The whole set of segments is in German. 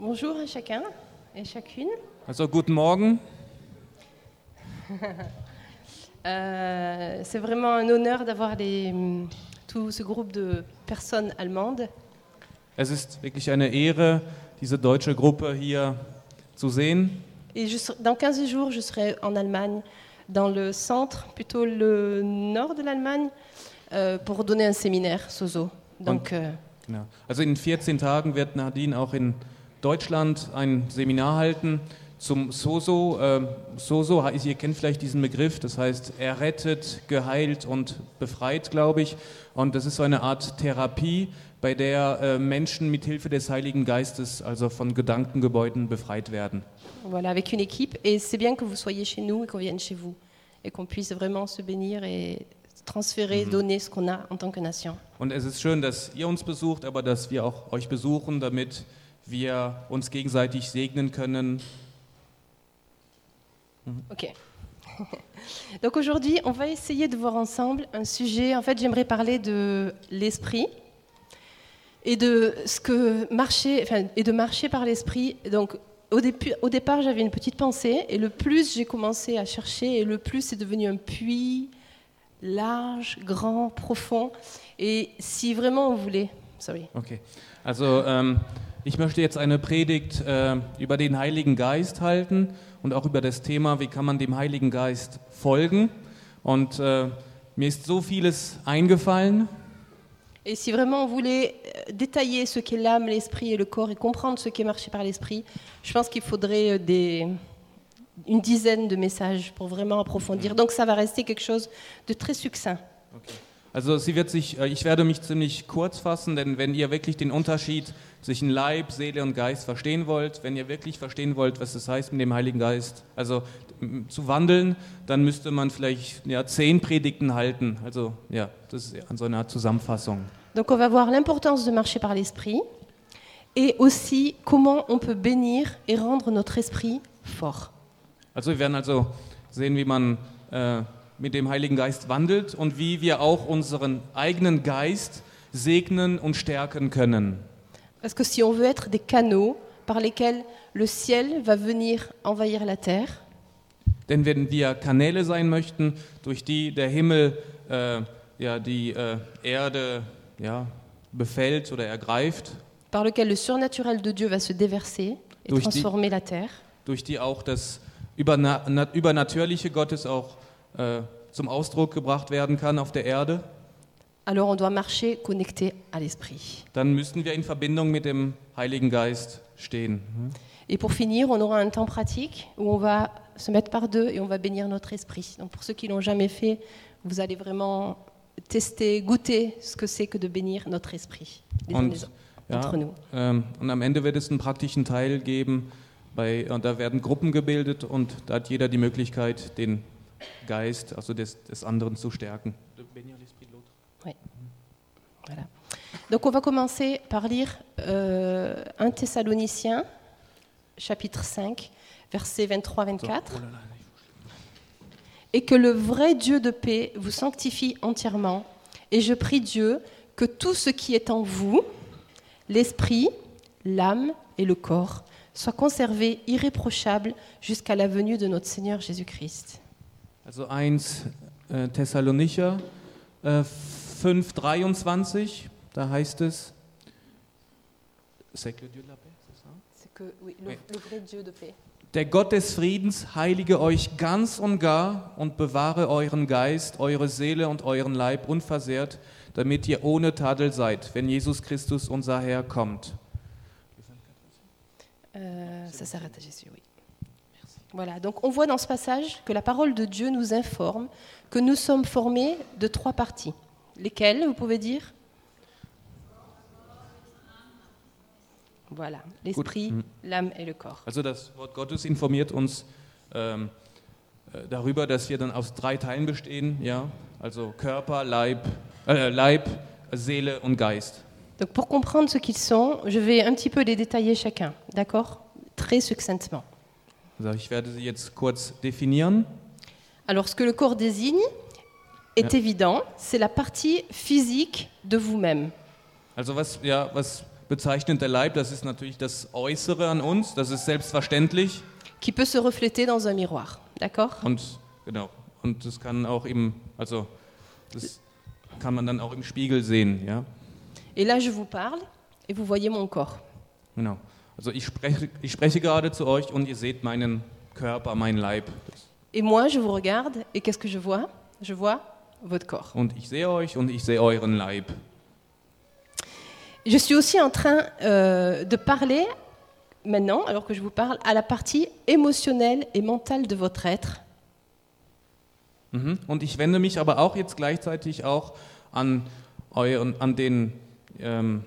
Bonjour à chacun et chacune. Also guten Morgen. Euh, c'est vraiment un honneur d'avoir tout ce groupe de personnes allemandes. Es ist wirklich eine Ehre, diese deutsche Gruppe hier zu sehen. Et je dans 15 jours, je serai en Allemagne, dans le centre, plutôt le nord de l'Allemagne, euh, pour donner un séminaire, Sozo. Donc, euh, Genau. Also in 14 Tagen wird Nadine auch in Deutschland ein Seminar halten zum Soso. Ähm, Soso, ihr kennt vielleicht diesen Begriff, das heißt errettet, geheilt und befreit, glaube ich. Und das ist so eine Art Therapie, bei der äh, Menschen mit Hilfe des Heiligen Geistes, also von Gedankengebäuden, befreit werden. voilà, avec une équipe. Et c'est bien que vous soyez chez nous et qu'on vienne chez vous. Et qu'on puisse vraiment se bénir et transférer, donner ce qu'on a en tant que nation. Und es ist schön, dass ihr uns besucht, aber dass wir auch euch besuchen, damit wir uns gegenseitig segnen können. Ok. Donc aujourd'hui, on va essayer de voir ensemble un sujet. En fait, j'aimerais parler de l'esprit et de ce que marcher, enfin, et de marcher par l'esprit. Donc au, dépu- au départ, j'avais une petite pensée, et le plus j'ai commencé à chercher, et le plus c'est devenu un puits large, grand, profond. Et si vraiment on voulait, sorry. Okay. Also ähm, ich möchte jetzt eine Predigt äh, über den Heiligen Geist halten und auch über das Thema, wie kann man dem Heiligen Geist folgen. Und äh, mir ist so vieles eingefallen. Et si vraiment on voulait euh, détailler ce qu'est l'âme, l'esprit et le corps et comprendre ce qu'est marcher par l'esprit, je pense qu'il faudrait euh, des, une dizaine de messages pour vraiment approfondir. Donc ça va rester quelque chose de très succinct. Also sie wird sich, äh, ich werde mich ziemlich kurz fassen, denn wenn ihr wirklich den Unterschied zwischen Leib, Seele und Geist verstehen wollt, wenn ihr wirklich verstehen wollt, was es heißt mit dem Heiligen Geist, also zu wandeln, dann müsste man vielleicht ja, zehn Predigten halten. Also ja, das ist so eine Art Zusammenfassung. Donc on va voir l'importance de marcher par l'esprit et aussi comment on peut bénir et rendre notre esprit fort. Also wir werden also sehen, wie man äh, mit dem Heiligen Geist wandelt und wie wir auch unseren eigenen Geist segnen und stärken können. Parce que si on veut être des canaux par lesquels le ciel va venir envahir la terre, Denn wenn wir Kanäle sein möchten, durch die der Himmel äh, ja, die äh, Erde ja, befällt oder ergreift, par lequel le surnaturel de Dieu va se déverser et Durch die- transformer la terre, durch die auch das Überna na- Übernatürliche Gottes auch äh, zum Ausdruck gebracht werden kann auf der Erde, alors on doit marcher connecté à l'esprit. dann müssen wir in Verbindung mit dem Heiligen Geist stehen. Et pour finir, on aura un temps pratique où on va se mettre par deux et on va bénir notre esprit. Donc pour ceux qui l'ont jamais fait, vous allez vraiment tester, goûter ce que c'est que de bénir notre esprit les uns Und, les autres, entre nous. ähm, und am Ende wird es einen praktischen Teil geben, bei, und da werden Gruppen gebildet und da hat jeder die Möglichkeit, den Geist, also des, des anderen zu stärken. Voilà. Donc on va commencer par lire euh, 1 Thessaloniciens, chapitre 5, versets 23-24. Et que le vrai Dieu de paix vous sanctifie entièrement. Et je prie Dieu que tout ce qui est en vous, l'esprit, l'âme et le corps, soit conservé irréprochable jusqu'à la venue de notre Seigneur Jésus-Christ. Also 1 äh, Thessalonicher äh, 5, 23, da heißt es. Der Gott des Friedens heilige euch ganz und gar und bewahre euren Geist, eure Seele und euren Leib unversehrt, damit ihr ohne Tadel seid, wenn Jesus Christus unser Herr kommt. Euh, ça s'arrête à Jésus, oui. Voilà, donc on voit dans ce passage que la parole de Dieu nous informe que nous sommes formés de trois parties. Lesquelles, vous pouvez dire? Voilà, l'esprit, Mhm. l'âme et le corps. Also das Wort Gottes informiert uns ähm, äh, darüber, dass wir dann aus drei Teilen bestehen, ja, also Körper, Leib, äh, Leib, Seele und Geist. Donc pour comprendre ce qu'ils sont, je vais un petit peu les détailler chacun, d'accord? Très succinctement. Also ich werde sie jetzt kurz definieren. Alors ce que le corps désigne est Ja. évident, c'est la partie physique de vous-même. Also was, ja, was bezeichnet der Leib, das ist natürlich das Äußere an uns, das ist selbstverständlich. qui peut se refléter dans un miroir. D'accord Und genau. Und das kann auch im, also das kann man dann auch im Spiegel sehen, ja. Et là, je vous parle et vous voyez mon corps. Genau. Also ich spreche, ich spreche gerade zu euch und ihr seht meinen Körper, meinen Leib. Et moi, je vous regarde et qu'est-ce que je vois Je vois votre corps. Und ich sehe euch und ich sehe euren Leib. Je suis aussi en train euh, de parler maintenant, alors que je vous parle, à la partie émotionnelle et mentale de votre être. Mhm. Und ich wende mich aber auch jetzt gleichzeitig auch an, euren, an den ähm,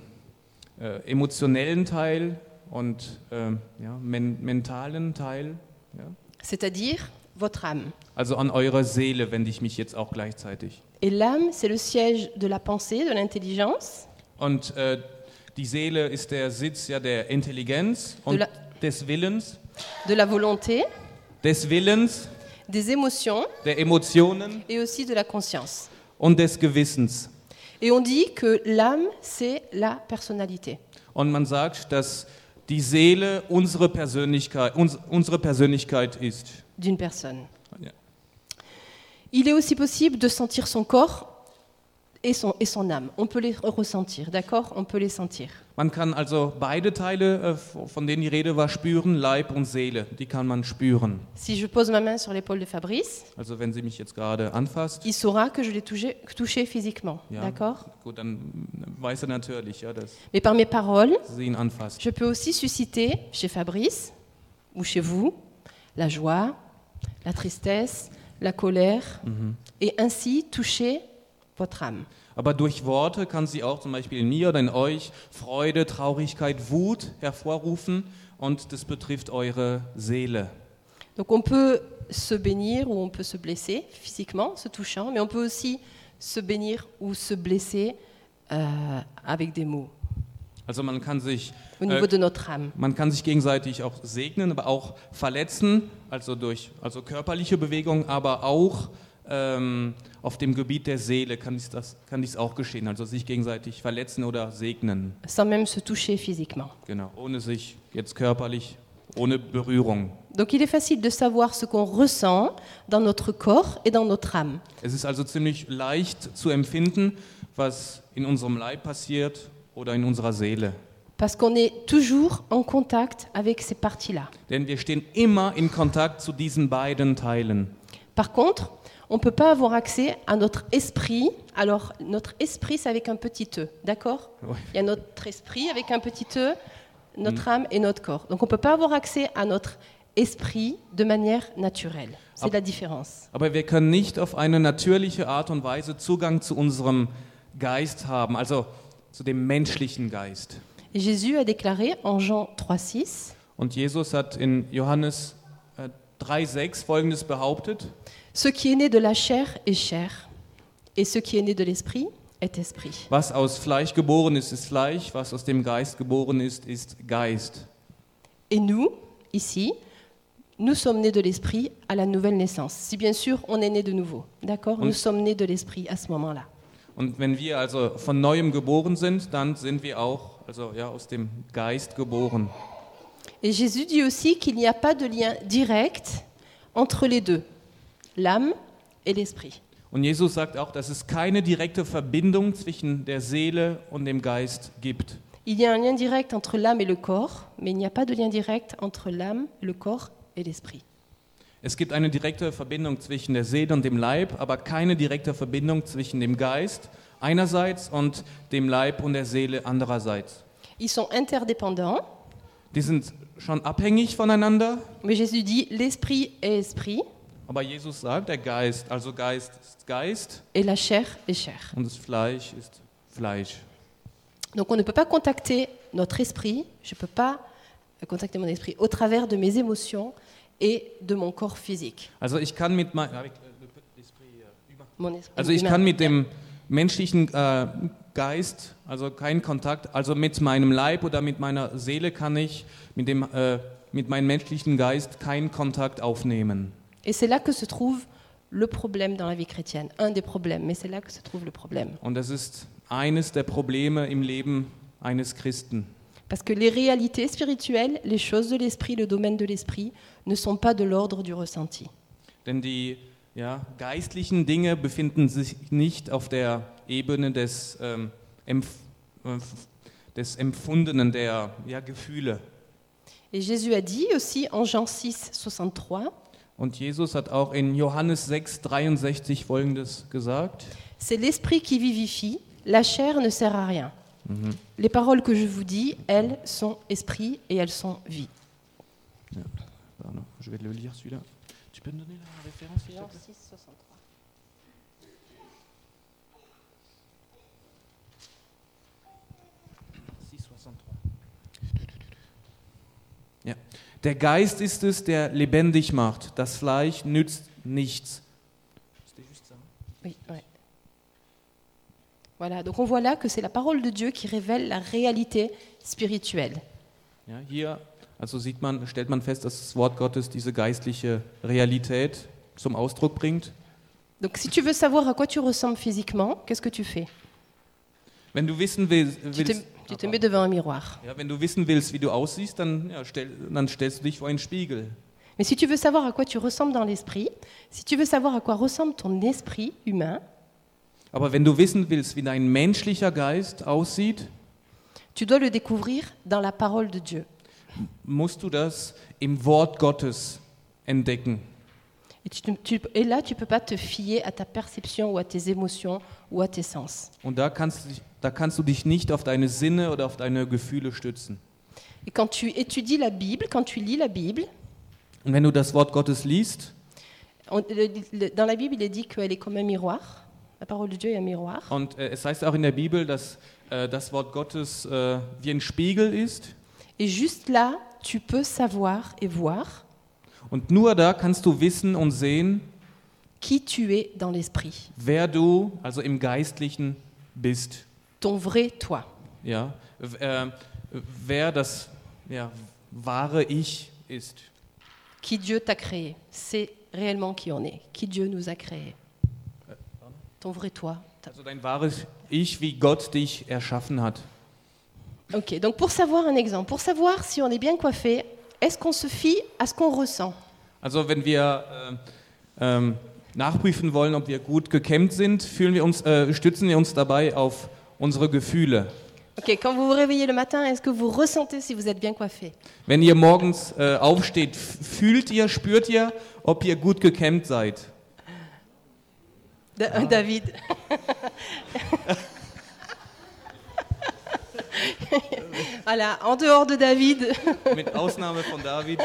äh, emotionellen Teil und ähm, ja, men mentalen Teil. Ja. c'est-à-dire votre âme. Also an eure Seele wende ich mich jetzt auch gleichzeitig. Et l'âme, c'est le siège de la pensée, de l'intelligence, Und äh, die Seele ist der Sitz ja der Intelligenz und la- des Willens, de la volonté, des Willens, des émotions der Emotionen et aussi de la conscience. und des Gewissens. Et on dit que l'âme, c'est la personnalité. Und man sagt, dass die Seele unsere Persönlichkeit, uns, unsere Persönlichkeit ist. d'une personne. Il est aussi possible de sentir son corps et son, et son âme. On peut les ressentir, d'accord? On peut les sentir. Man kann also beide Teile, äh, von denen die Rede war, spüren, Leib und Seele. Die kann man spüren. Si je pose ma main sur l'épaule de Fabrice, Also wenn sie mich jetzt gerade anfasst, il saura que je l'ai touché, touché physiquement, ja, d'accord? gut, dann weiß er natürlich, ja, dass Mais par mes paroles, sie ihn anfasst. je peux aussi susciter chez Fabrice ou chez vous la joie, la tristesse, la colère, et ainsi toucher votre âme. Aber durch Worte kann sie auch zum Beispiel in mir oder in euch Freude, Traurigkeit, Wut hervorrufen und das betrifft eure Seele. Donc on peut se bénir ou on peut se blesser physiquement, se touchant, mais on peut aussi se bénir ou se blesser euh, avec des mots Also man kann sich au niveau äh, de notre âme. Man kann sich gegenseitig auch segnen, aber auch verletzen, also durch also körperliche Bewegung, aber auch ähm, auf dem Gebiet der Seele kann dies, das, kann dies auch geschehen, also sich gegenseitig verletzen oder segnen, sans même se toucher physiquement. genau, ohne sich jetzt körperlich, ohne Berührung. Donc il est facile de savoir ce qu'on ressent dans notre corps et dans notre âme. Es ist also ziemlich leicht zu empfinden, was in unserem Leib passiert oder in unserer Seele. Parce qu'on est toujours en contact avec ces parties-là. Denn wir stehen immer in Kontakt zu diesen beiden Teilen. Par contre, on ne peut pas avoir accès à notre esprit. Alors, notre esprit, c'est avec un petit e, d'accord Ouais. Il y a notre esprit avec un petit e, notre âme et notre corps. Donc, on ne peut pas avoir accès à notre esprit de manière naturelle. C'est la différence. Aber wir können nicht auf eine natürliche Art und Weise Zugang zu unserem Geist haben, also zu dem menschlichen Geist. Et Jésus a déclaré en Jean 3,6 Und Jesus hat in Johannes äh, 3,6 folgendes behauptet: Ce qui est né de la chair est chair, et ce qui est né de l'esprit est esprit. Was aus Fleisch geboren ist, ist Fleisch, was aus dem Geist geboren ist, ist Geist. Et nous, ici, nous sommes nés de l'esprit à la nouvelle naissance. Si bien sûr on est né de nouveau, d'accord? Nous sommes nés de l'esprit à ce moment-là. Und wenn wir also von neuem geboren sind, dann sind wir auch also ja, aus dem Geist geboren. Et Jésus dit aussi qu'il n'y a pas de lien direct entre les deux, l'âme et l'esprit. Und Jesus sagt auch, dass es keine direkte Verbindung zwischen der Seele und dem Geist gibt. Il y a un lien direct entre l'âme et le corps, mais il n'y a pas de lien direct entre l'âme, le corps et l'esprit. Es gibt eine direkte Verbindung zwischen der Seele und dem Leib, aber keine direkte Verbindung zwischen dem Geist einerseits und dem Leib und der Seele andererseits. Ils sont interdépendants, Die sind schon abhängig voneinander, mais Jésus dit l'esprit est esprit aber Jesus sagt, der Geist, also Geist ist Geist et la chair est chair. und das Fleisch ist Fleisch. Donc on ne peut pas contacter notre esprit, je ne peux pas contacter mon esprit au travers de mes émotions et de mon corps physique. Also ich kann mit mein, Mon esprit also ich kann mit dem menschlichen äh, Geist, also keinen Kontakt, also mit meinem Leib oder mit meiner Seele kann ich mit dem äh, mit meinem menschlichen Geist keinen Kontakt aufnehmen. Et c'est là que se trouve le problème dans la vie chrétienne, un des problèmes, mais c'est là que se trouve le problème. Und das ist eines der Probleme im Leben eines Christen. Parce que les réalités spirituelles, les choses de l'esprit, le domaine de l'esprit, ne sont pas de l'ordre du ressenti. Denn die ja, geistlichen Dinge befinden sich nicht auf der Ebene des, ähm, Empf äh, des Empfundenen, der ja, Gefühle. Et Jésus a dit aussi en Jean 6, 63, Und Jesus hat auch in Johannes 6,63 folgendes gesagt. C'est l'esprit qui vivifie, la chair ne sert à rien. Mhm. Les paroles que je vous dis, elles sont esprit et elles sont vie. Ja, pardon, je vais le lire celui-là. Tu peux me donner la référence 6,60. Der Geist ist es, der lebendig macht. Das Fleisch nützt nichts. Oui, ouais. Voilà, donc on voit là que c'est la parole de Dieu qui révèle la réalité spirituelle. Ja, hier also sieht man, stellt man fest, dass das Wort Gottes diese geistliche Realität zum Ausdruck bringt. Donc si tu veux savoir à quoi tu ressembles physiquement, qu'est-ce que tu fais Wenn du wissen willst, willst tu te mets devant un miroir. ja, wenn du wissen willst, wie du aussiehst, dann, ja, stell, dann stellst du dich vor einen Spiegel. Mais si tu veux savoir à quoi tu ressembles dans l'esprit, si tu veux savoir à quoi ressemble ton esprit humain, Aber wenn du wissen willst, wie dein menschlicher Geist aussieht, tu dois le découvrir dans la parole de Dieu. musst du das im Wort Gottes entdecken. Et, tu te- tu- et là, tu ne peux pas te fier à ta perception ou à tes émotions ou à tes sens. Und da kannst, du dich, da kannst du dich nicht auf deine Sinne oder auf deine Gefühle stützen. Et quand tu étudies la Bible, quand tu lis la Bible, Und wenn du das Wort Gottes liest, on- le- le- dans la Bible, il est dit qu'elle est comme un miroir. La parole de Dieu est un miroir. und äh, es heißt auch in der Bibel, dass äh, das Wort Gottes äh, wie ein Spiegel ist. Et juste là, tu peux savoir et voir Und nur da kannst du wissen und sehen, qui tu es dans l'esprit, wer du, also im Geistlichen, bist. ton vrai toi. Ja? Äh, wer das ja, wahre Ich ist. Qui Dieu t'a créé. C'est réellement qui on est. Qui Dieu nous a créé. Ton vrai toi. Also dein wahres Ich, wie Gott dich erschaffen hat. Ok, donc pour savoir un exemple, pour savoir si on est bien coiffé, est-ce qu'on se fie à ce qu'on ressent Also wenn wir äh, ähm, nachprüfen wollen, ob wir gut gekämmt sind, fühlen wir uns, äh, stützen wir uns dabei auf unsere Gefühle. Ok, quand vous vous réveillez le matin, est-ce que vous ressentez si vous êtes bien coiffé Wenn ihr morgens äh, aufsteht, fühlt ihr, spürt ihr, ob ihr gut gekämmt seid? Da- David Voilà, en dehors de David, Mit Ausnahme von David.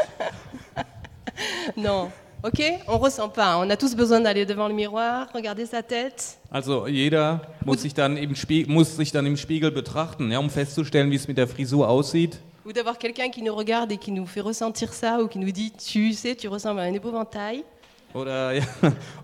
non. Ok, on ressent pas. On a tous besoin d'aller devant le miroir, regarder sa tête. Also jeder muss sich, dann im Spie- muss sich dann im Spiegel betrachten, ja, um festzustellen, wie es mit der Frisur aussieht. Ou d'avoir quelqu'un qui nous regarde et qui nous fait ressentir ça, ou qui nous dit Tu sais, tu ressembles à un épouvantail. Oder, ja,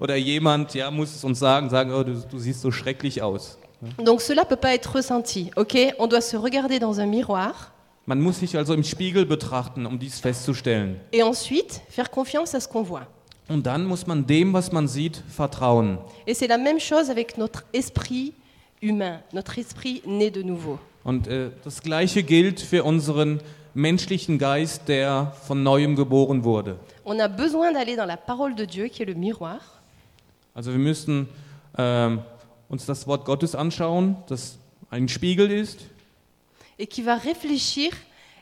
oder jemand ja, muss es uns sagen, sagen, oh, du, du siehst so schrecklich aus. Donc cela peut pas être ressenti. Ok, on doit se regarder dans un miroir Man muss sich also im Spiegel betrachten, um dies festzustellen. et ensuite faire confiance à ce qu'on voit. Und dann muss man dem, was man sieht, vertrauen. Et c'est la même chose avec notre esprit humain, notre esprit né de nouveau. Und äh, das Gleiche gilt für unseren menschlichen Geist, der von neuem geboren wurde. On a besoin d'aller dans la parole de Dieu, qui est le miroir, Also wir müssen ähm, uns das Wort Gottes anschauen, das ein Spiegel ist et qui va réfléchir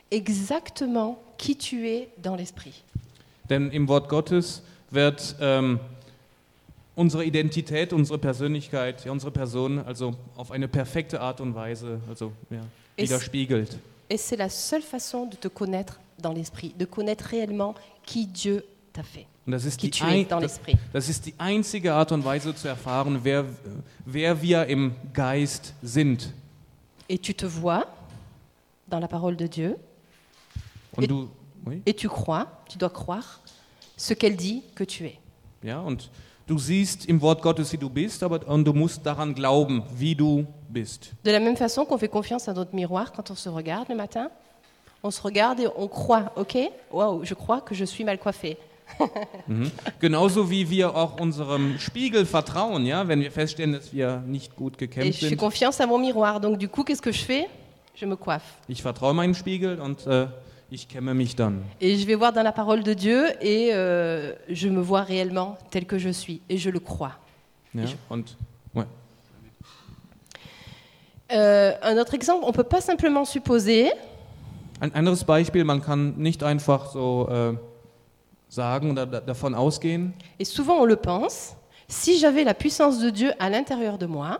exactement qui tu es dans l'esprit. Denn im Wort Gottes wird ähm, unsere Identität, unsere Persönlichkeit, ja, unsere Person also auf eine perfekte Art und Weise also, ja, widerspiegelt. Et c'est la seule façon de te connaître dans l'esprit, de connaître réellement qui Dieu fait, Und das ist, die ein, das ist die einzige Art und Weise zu erfahren, wer, wer wir im Geist sind. Et tu te vois dans la parole de Dieu Und Et- du, oui, et tu crois, tu dois croire ce qu'elle dit que tu es. ja, und du siehst im Wort Gottes, wie du bist, aber und du musst daran glauben, wie du bist. De la même façon qu'on fait confiance à notre miroir quand on se regarde le matin, on se regarde et on croit, ok? Waouh, je crois que je suis mal coiffée. Genauso wie wir auch unserem Spiegel vertrauen, ja, wenn wir feststellen, dass wir nicht gut Et gekämmt je sind. confiance à mon miroir. Donc du coup, qu'est-ce que je fais je me coiffe. Ich vertraue meinen Spiegel und äh, ich kämme mich dann. Et je vais voir dans la parole de Dieu et euh, je me vois réellement tel que je suis et je le crois. Ja? Ich- Und ouais. Euh, un autre exemple, on ne peut pas simplement supposer ein anderes Beispiel, man kann nicht einfach so äh, sagen oder da, davon ausgehen. Et souvent on le pense, si j'avais la puissance de Dieu à l'intérieur de moi,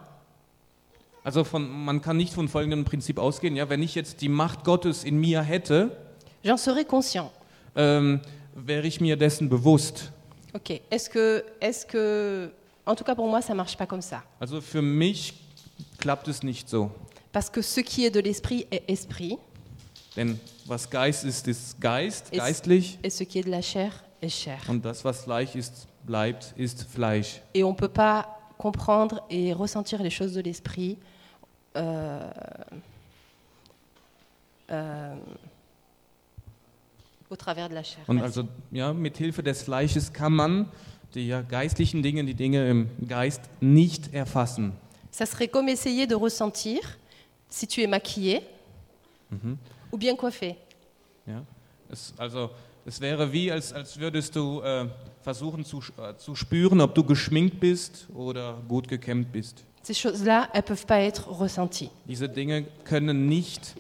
Also von, man kann nicht von folgendem Prinzip ausgehen. Ja, wenn ich jetzt die Macht Gottes in mir hätte, j'en serais conscient. ähm, wäre ich mir dessen bewusst. Ok, est-ce que, est que, en tout cas pour moi, ça marche pas comme ça. Also für mich klappt es nicht so. Parce que ce qui est de l'esprit est esprit, Denn was Geist ist, ist Geist, Ist- geistlich. et ce qui est de la chair est chair. Und das, was Fleisch ist, bleibt, ist Fleisch. Et on peut pas comprendre et ressentir les choses de l'esprit euh, euh, au travers de la chair. Und also, ja, mit Hilfe des Fleisches kann man die ja, geistlichen Dinge, die Dinge im Geist nicht erfassen. Ça serait comme essayer de ressentir si tu es maquillé ou bien coiffé. Ja? Es, also, es wäre wie, als, als würdest du äh, versuchen zu, äh, zu spüren, ob du geschminkt bist oder gut gekämmt bist. Ces choses-là, elles peuvent pas être ressenties. Diese Dinge können nicht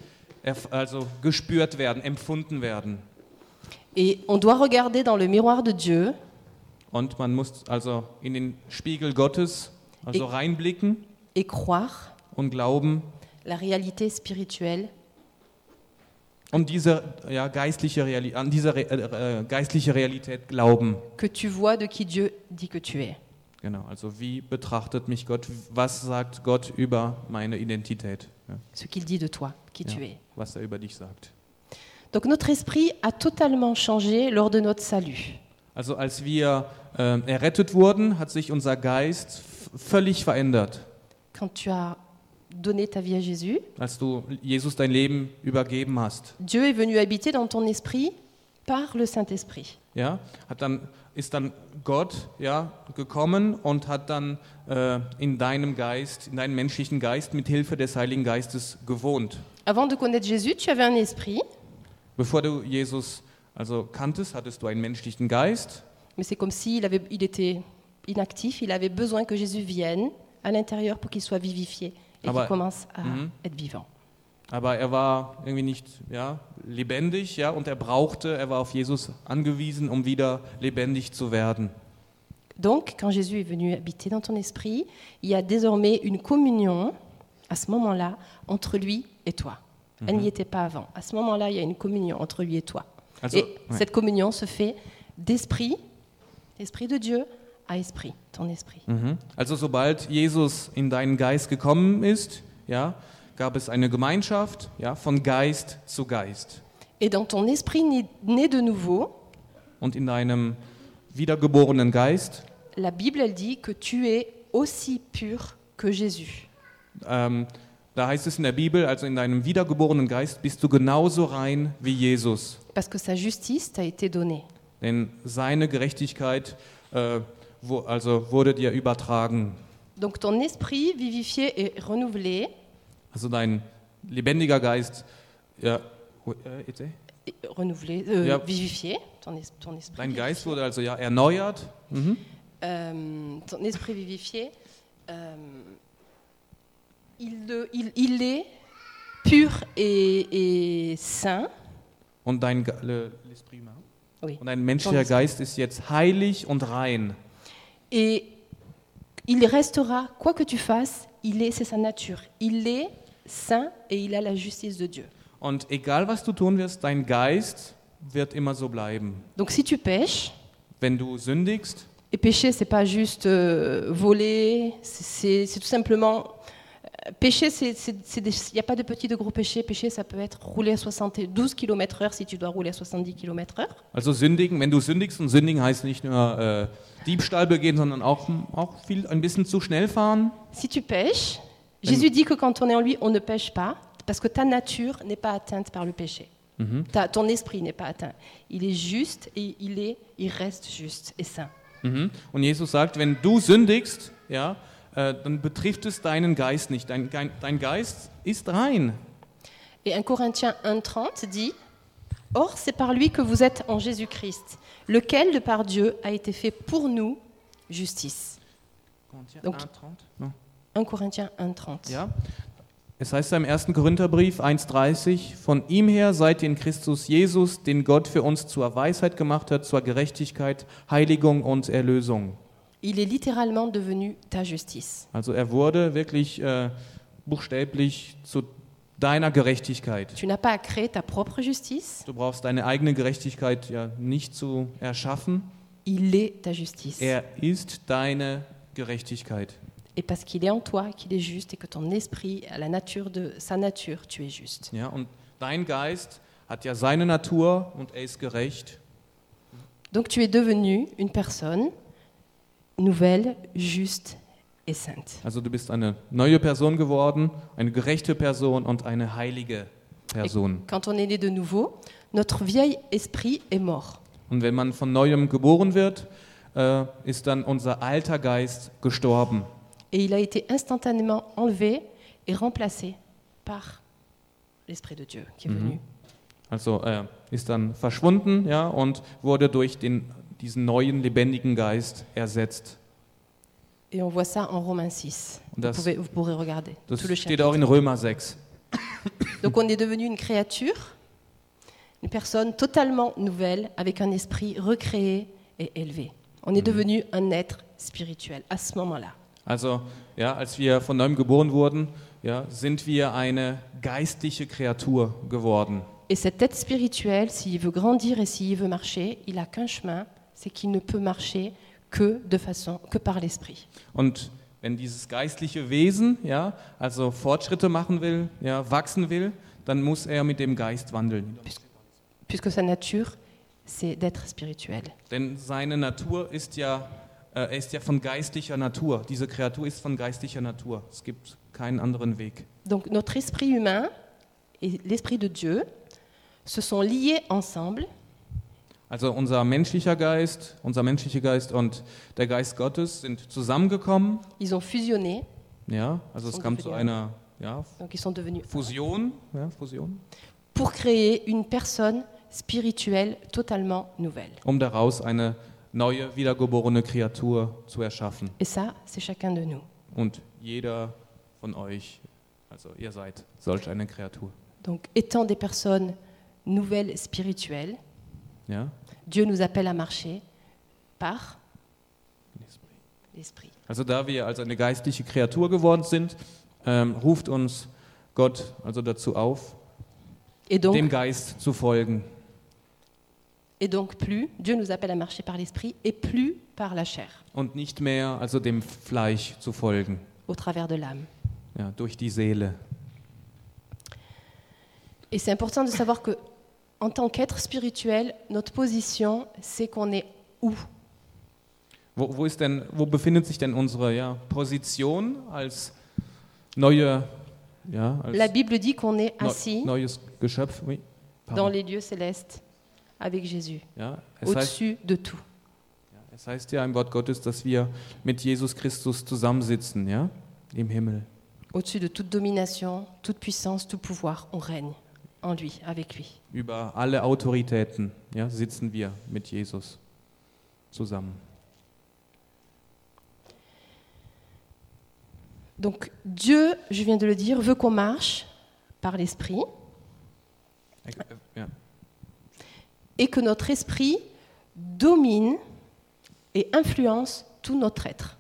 also gespürt werden, empfunden werden. Et on doit regarder dans le miroir de Dieu Und man muss also in den Spiegel Gottes also Ich- reinblicken et croire und glauben la réalité spirituelle und diese ja, geistliche an diese äh, äh, geistliche Realität glauben. que tu vois de qui Dieu dit que tu es. Genau, also wie betrachtet mich Gott? Was sagt Gott über meine Identität? Ja, Ce qu'il dit de toi, qui Ja. tu es. was er über dich sagt. Donc notre esprit a totalement changé lors de notre salut. Also als wir äh, errettet wurden, hat sich unser Geist völlig verändert. Quand tu as donné ta vie à Jésus, Als du Jesus dein Leben übergeben hast, Dieu est venu habiter dans ton esprit par le Saint-Esprit. ja, hat dann ist dann Gott ja gekommen und hat dann äh, in deinem Geist, in deinem menschlichen Geist mit Hilfe des Heiligen Geistes gewohnt. Avant de connaître Jésus, tu avais un esprit, Bevor du Jesus also kanntest, hattest du einen menschlichen Geist, mais c'est comme s'il avait, il était inactif, il avait besoin que Jésus vienne à l'intérieur pour qu'il soit vivifié Ah bah, qu'il commence à mhm. être vivant. aber er war irgendwie nicht ja, lebendig, ja, und er brauchte, er war auf Jesus angewiesen, um wieder lebendig zu werden. Donc, quand Jésus est venu habiter dans ton esprit, il y a désormais une communion, à ce moment-là, entre lui et toi. Elle n'y était pas avant. À ce moment-là, il y a une communion entre lui et toi. Also, et ouais. cette communion se fait d'esprit, esprit de Dieu, esprit, ton esprit. Mhm. Also sobald Jesus in deinen Geist gekommen ist, ja, gab es eine Gemeinschaft, ja, von Geist zu Geist. Et dans ton esprit né, de nouveau, Und in deinem wiedergeborenen Geist, la Bible, elle dit que tu es aussi pur que Jésus. ähm, da heißt es in der Bibel, also in deinem wiedergeborenen Geist bist du genauso rein wie Jesus. Parce que sa justice t'a été donnée. Denn seine Gerechtigkeit äh, also wurde dir übertragen. Donc ton esprit vivifié et renouvelé, Also dein lebendiger Geist, ja, äh, renouvelé euh, Ja. vivifié, ton, ton esprit. dein Geist wurde also ja erneuert. Mhm. Euh, ton esprit vivifié, euh, il, le- il- il est pur et, et saint. Und dein, le-. Oui. Und dein menschlicher Geist ist jetzt heilig und rein. Et il restera, quoi que tu fasses, il est, c'est sa nature. Il est saint et il a la justice de Dieu. Und egal was du tun wirst, dein Geist wird immer so bleiben. Donc si tu pêches, Wenn du sündigst, et pécher, c'est pas juste euh, voler, c'est- c'est c'est tout simplement. Des- il n'y a pas de petit, de gros péché. Pécher, ça peut être rouler à 72 km/h si tu dois rouler à 70 km/h. also sündigen, wenn du sündigst, und sündigen heißt nicht nur äh, Diebstahl begehen, sondern auch, auch viel, ein bisschen zu schnell fahren. Si tu pêches, Jésus dit que quand on est en lui, on ne pêche pas, parce que ta nature n'est pas atteinte par le péché. Ta- ton esprit n'est pas atteint. Il est juste et il, est, il reste juste et saint. Mhm. Und Jesus sagt, wenn du sündigst, ja, äh, dann betrifft es deinen Geist nicht. Dein, dein, Geist ist rein. Et 1 Corinthiens 1.30 dit Or, c'est par lui que vous êtes en Jésus-Christ, lequel, de par Dieu, a été fait pour nous justice. Donc- 1 Corinthiens 1.30. Ja. Es heißt im 1. Korintherbrief 1,30: Von ihm her seid ihr in Christus Jesus, den Gott für uns zur Weisheit gemacht hat, zur Gerechtigkeit, Heiligung und Erlösung. Il est littéralement devenu ta justice. Also er wurde wirklich äh, buchstäblich zu deiner Gerechtigkeit. Tu n'as pas à créer ta propre justice, Du brauchst deine eigene Gerechtigkeit ja nicht zu erschaffen. il est ta justice. Er ist deine Gerechtigkeit. Et parce qu'il est en toi, qu'il est juste et que ton esprit a la nature de sa nature, tu es juste. Ja, und dein Geist hat ja seine Natur und er ist gerecht. Donc tu es devenu une personne nouvelle, juste et sainte. Also du bist eine neue Person geworden, eine gerechte Person und eine heilige Person. Quand on est né de nouveau, notre vieil esprit est mort. Und wenn man von neuem geboren wird, äh, ist dann unser alter Geist gestorben. Et il a été instantanément enlevé et remplacé par l'Esprit de Dieu qui est venu. Also äh, ist dann verschwunden ja, und wurde durch den, diesen neuen lebendigen Geist ersetzt. Et on voit ça en Romains 6. Und Vous, das, pouvez- vous pourrez regarder das tout le steht auch in Römer 6. Donc on est devenu une créature, une personne totalement nouvelle, avec un esprit recréé et élevé. On est devenu un être spirituel à ce moment-là. Also ja, als wir von neuem geboren wurden, ja, sind wir eine geistliche Kreatur geworden. Et cet être spirituel, s'il veut grandir et s'il veut marcher, il n'a qu'un chemin, c'est qu'il ne peut marcher que de façon que par l'esprit. Und wenn dieses geistliche Wesen, ja, also Fortschritte machen will, ja, wachsen will, dann muss er mit dem Geist wandeln. Puisque sa nature, c'est d'être spirituel. Denn seine Natur ist ja, äh, er ist ja von geistlicher Natur. Diese Kreatur ist von geistlicher Natur. Es gibt keinen anderen Weg. Donc notre esprit humain et l'esprit de Dieu se sont liés ensemble Also unser menschlicher Geist, unser menschlicher Geist und der Geist Gottes sind zusammengekommen. Ils ont fusionné, Ja, also es kam zu Fusion. einer ja, donc ils sont devenus Fusion, ja, Fusion, pour créer une personne spirituelle totalement nouvelle. um daraus eine neue, wiedergeborene Kreatur zu erschaffen. Et ça, c'est chacun de nous. Und jeder von euch, also ihr seid solch eine Kreatur. Donc, étant des personnes nouvelles spirituelles, Ja? Dieu nous appelle à marcher par l'esprit. Also da wir als eine geistliche Kreatur geworden sind, ähm, ruft uns Gott also dazu auf, Et dem donc, Geist zu folgen. et donc plus, Dieu nous appelle à marcher par l'esprit et plus par la chair, Und nicht mehr also dem Fleisch zu folgen, au travers de l'âme. ja, durch die Seele. Et c'est important de savoir que, en tant qu'être spirituel, notre position, c'est qu'on est où? Wo, wo, ist denn, wo befindet sich denn unsere ja, Position als neue, ja, als La Bible dit qu'on est neu- assis neues Geschöpf? Oui. Pardon. dans les lieux célestes avec Jésus, Ja, au-dessus de tout. es heißt ja im Wort Gottes, dass wir mit Jesus Christus zusammensitzen, ja, im Himmel. Au-dessus de toute domination, toute puissance, tout pouvoir, on règne en lui, avec lui. Über alle Autoritäten ja, sitzen wir mit Jesus zusammen. Donc Dieu, je viens de le dire, veut qu'on marche par l'esprit et que notre esprit domine et influence tout notre être.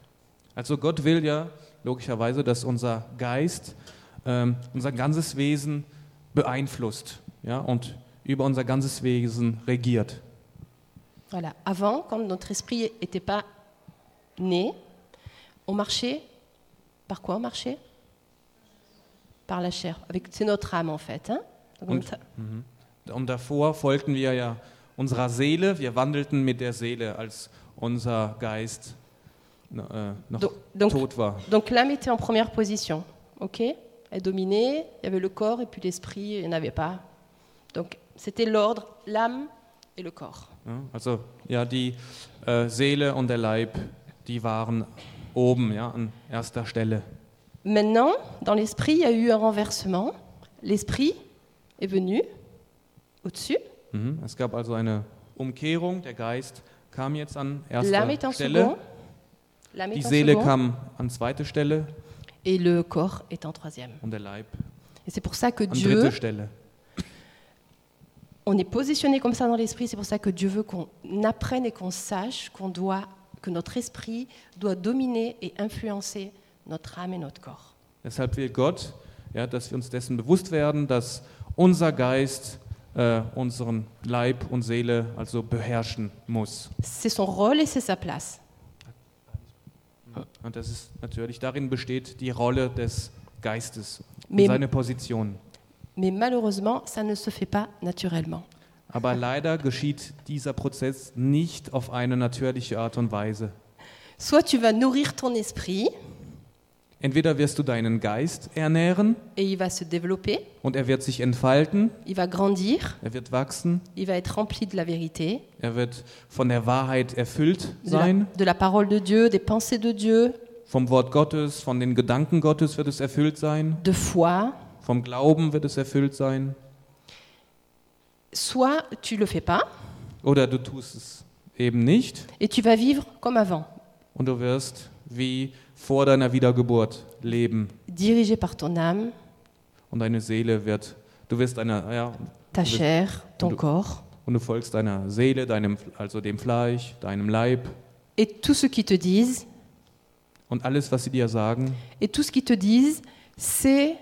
Also Gott will ja logischerweise, dass unser Geist ähm, unser ganzes Wesen beeinflusst ja, und über unser ganzes Wesen regiert. Voilà. Avant, quand notre esprit n'était pas né, on marchait. Par quoi on marchait Par la chair. C'est notre âme en fait. hein. Und, mhm. und davor folgten wir ja unserer Seele, wir wandelten mit der Seele, als unser Geist äh, noch donc, tot war. donc l'âme était en première position. Ok Elle dominait, il y avait le corps et puis l'esprit, il n'y en avait pas. Donc c'était l'ordre, l'âme et le corps. Ja, also ja, die äh, Seele und der Leib, die waren oben, ja, an erster Stelle. Maintenant, dans l'esprit, il y a eu un renversement. L'esprit est venu au-dessus. Mhm. Es gab also eine Umkehrung. Der Geist kam jetzt an L'âme est erster en Stelle. second. L'âme Die est en Seele second. kam an zweite Stelle Et le corps est en troisième. Et c'est pour ça que Dieu, on est positionné comme ça dans l'esprit. C'est pour ça que Dieu veut qu'on apprenne et qu'on sache qu'on doit, que notre esprit doit dominer et influencer notre âme et notre corps. Deshalb will Gott, ja, dass wir uns dessen bewusst werden, dass unser Geist äh, unseren Leib und Seele also beherrschen muss. C'est son rôle et c'est sa place. Und das ist natürlich darin besteht die Rolle des Geistes, und Mais- seine Position. Mais malheureusement, ça ne se fait pas naturellement. Aber leider geschieht dieser Prozess nicht auf eine natürliche Art und Weise. Soit tu vas nourrir ton esprit Entweder wirst du deinen Geist ernähren et il va se développer, und er wird sich entfalten, il va grandir, er wird wachsen, il va être rempli de la vérité, er wird von der Wahrheit erfüllt de la, sein, de la parole de Dieu, des pensées de Dieu, vom Wort Gottes, von den Gedanken Gottes wird es erfüllt sein, de foi. vom Glauben wird es erfüllt sein, Soit tu le fais pas oder du tust es eben nicht. et tu vas vivre comme avant, und du wirst wie vor deiner Wiedergeburt leben dirigé par ton âme, und deine Seele wird, du wirst einer, ja, ta wirst- chair, ton du- corps, und du folgst deiner Seele, deinem, also dem Fleisch, deinem Leib et tout ce qu'ils te disent, und alles, was sie dir sagen, et tout ce qu'ils te disent, c'est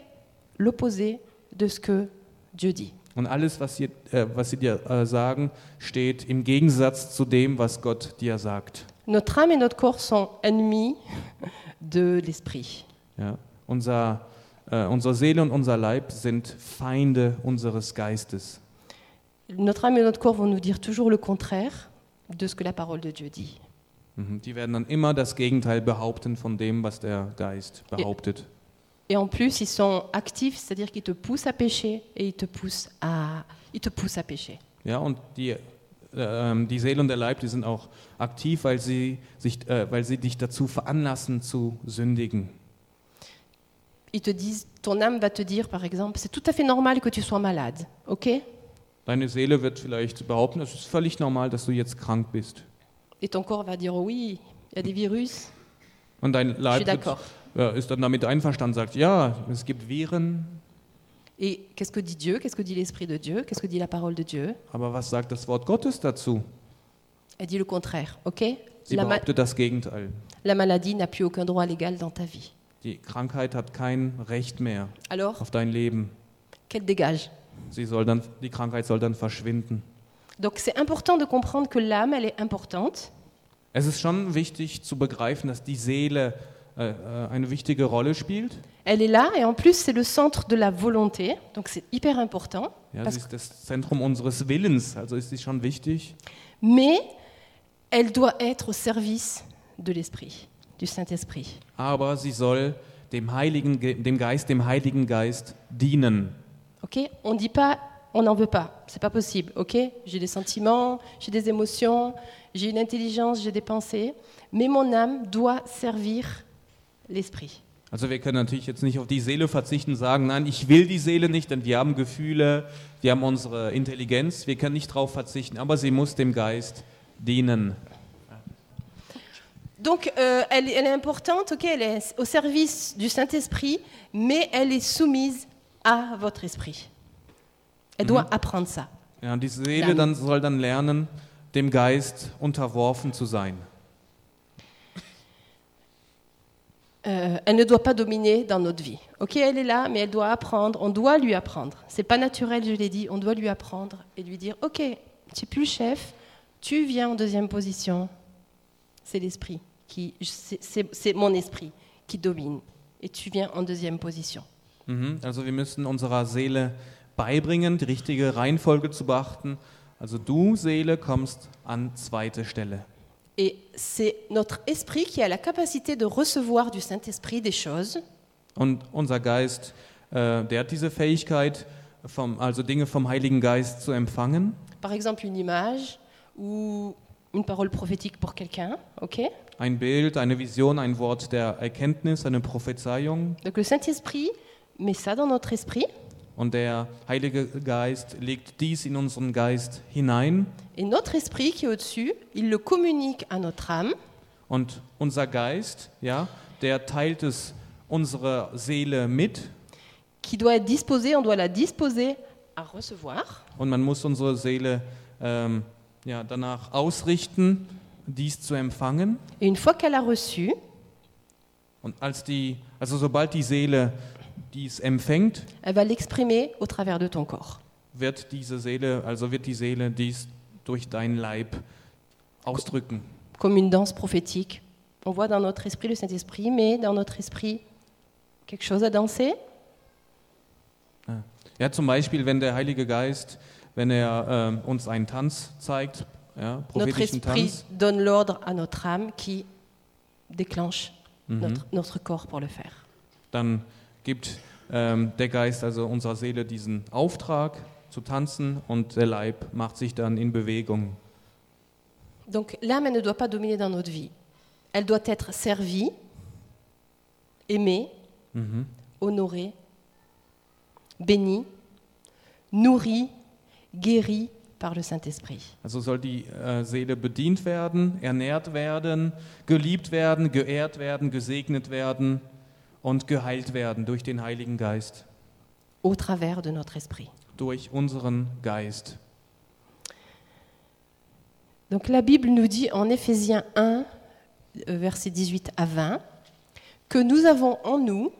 l'opposé de ce que Dieu dit. Und alles, was sie, äh, was sie dir äh, sagen, steht im Gegensatz zu dem, was Gott dir sagt. Notre âme et notre corps sont ennemis de l'esprit. Ja? Unser, äh, unsere Seele und unser Leib sind Feinde unseres Geistes. Notre âme et notre corps vont nous dire toujours le contraire de ce que la parole de Dieu dit. Mhm. Die werden dann immer das Gegenteil behaupten von dem, was der Geist behauptet. Et en plus, ils sont actifs, c'est-à-dire qu'ils te poussent à pécher et ils te poussent à, ils te poussent à pécher. Ja, und die, die Seele und der Leib, die sind auch aktiv, weil sie, sich, äh, weil sie dich dazu veranlassen zu sündigen. Ils te disent, ton âme va te dire, par exemple, c'est tout à fait normal que tu sois malade, ok Deine Seele wird vielleicht behaupten, es ist völlig normal, dass du jetzt krank bist. Et ton corps va dire, oh oui, il y a des virus, Und dein Leib wird, ja, ist dann damit einverstanden, sagt, ja, es gibt Viren, Et qu'est-ce que dit Dieu Qu'est-ce que dit l'Esprit de Dieu Qu'est-ce que dit la parole de Dieu aber was sagt das Wort Gottes dazu? Elle dit le contraire, ok Sie la, ma- behauptet das Gegenteil. la maladie n'a plus aucun droit légal dans ta vie. Die Krankheit hat kein Recht mehr Alors, auf dein Leben. qu'elle dégage Sie soll dann, die Krankheit soll dann verschwinden. Donc c'est important de comprendre que l'âme, elle est importante, Es ist schon wichtig zu begreifen, dass die Seele eine wichtige Rolle spielt. elle est là et en plus c'est le centre de la volonté, donc c'est hyper important. Ja, Parce sie ist das Zentrum unseres Willens, also ist sie schon wichtig. Mais elle doit être au service de l'Esprit, du Saint-Esprit. Aber sie soll dem Heiligen, Ge- dem Geist, dem Heiligen Geist dienen. Ok? On dit pas, on n'en veut pas, c'est pas possible. Ok? J'ai des sentiments, j'ai des émotions, j'ai une intelligence, j'ai des pensées, mais mon âme doit servir l'Esprit. Also wir können natürlich jetzt nicht auf die Seele verzichten und sagen, nein, ich will die Seele nicht, denn wir haben Gefühle, wir haben unsere Intelligenz, wir können nicht darauf verzichten, aber sie muss dem Geist dienen. Donc euh, elle, elle est importante, ok Elle est au service du Saint-Esprit, mais elle est soumise à votre esprit. Elle doit apprendre ça. Ja, die Seele dann soll dann lernen, dem Geist unterworfen zu sein. Euh, elle ne doit pas dominer dans notre vie. Ok, elle est là, mais elle doit apprendre. On doit lui apprendre. C'est pas naturel, je l'ai dit. On doit lui apprendre et lui dire Ok, tu es plus le chef. Tu viens en deuxième position. C'est l'esprit qui, c'est mon esprit qui domine. Et tu viens en deuxième position. Mhm. Also wir müssen unserer Seele beibringen, die richtige Reihenfolge zu beachten. Also du, Seele, kommst an zweite Stelle. Et c'est notre esprit qui a la capacité de recevoir du Saint-Esprit des choses Und unser Geist, äh, der hat diese Fähigkeit, vom, also Dinge vom Heiligen Geist zu empfangen. Par exemple, une image ou une parole prophétique pour quelqu'un, ok? Ein Bild, eine Vision, ein Wort der Erkenntnis, eine Prophezeiung. Donc le Saint-Esprit met ça dans notre esprit, Und der Heilige Geist legt dies in unseren Geist hinein. Et notre esprit qui est au-dessus, il le communique à notre âme. Und unser Geist, ja, der teilt es unserer Seele mit. qui doit être disposée, on doit la disposer à recevoir. Und man muss unsere Seele ähm, ja, danach ausrichten, dies zu empfangen. Et une fois qu'elle a reçu, Und als die, also sobald die Seele dies empfängt, elle va l'exprimer au travers de ton corps. wird diese Seele, also wird die Seele dies durch deinen Leib ausdrücken. Comme une danse prophétique. On voit dans notre esprit le Saint-Esprit, mais dans notre esprit, quelque chose à danser. Ja, zum Beispiel, wenn der Heilige Geist, wenn er ähm, uns einen Tanz zeigt, ja, Notre prophetischen esprit Tanz, donne l'ordre à notre âme qui déclenche mhm, notre, notre corps pour le faire. dann gibt ähm, der Geist also unserer Seele diesen Auftrag zu tanzen und der Leib macht sich dann in Bewegung. Donc l'âme, elle ne doit pas dominer dans notre vie. Elle doit être servie, aimée, Mhm. honorée, bénie, nourrie, guérie par le Saint-Esprit. Also soll die äh, Seele bedient werden, ernährt werden, geliebt werden, geehrt werden, gesegnet werden und geheilt werden durch den Heiligen Geist, au travers de notre esprit. durch unseren Geist. Donc la Bible nous dit en Éphésiens 1, euh, versets 18 à 20, que nous avons en nous,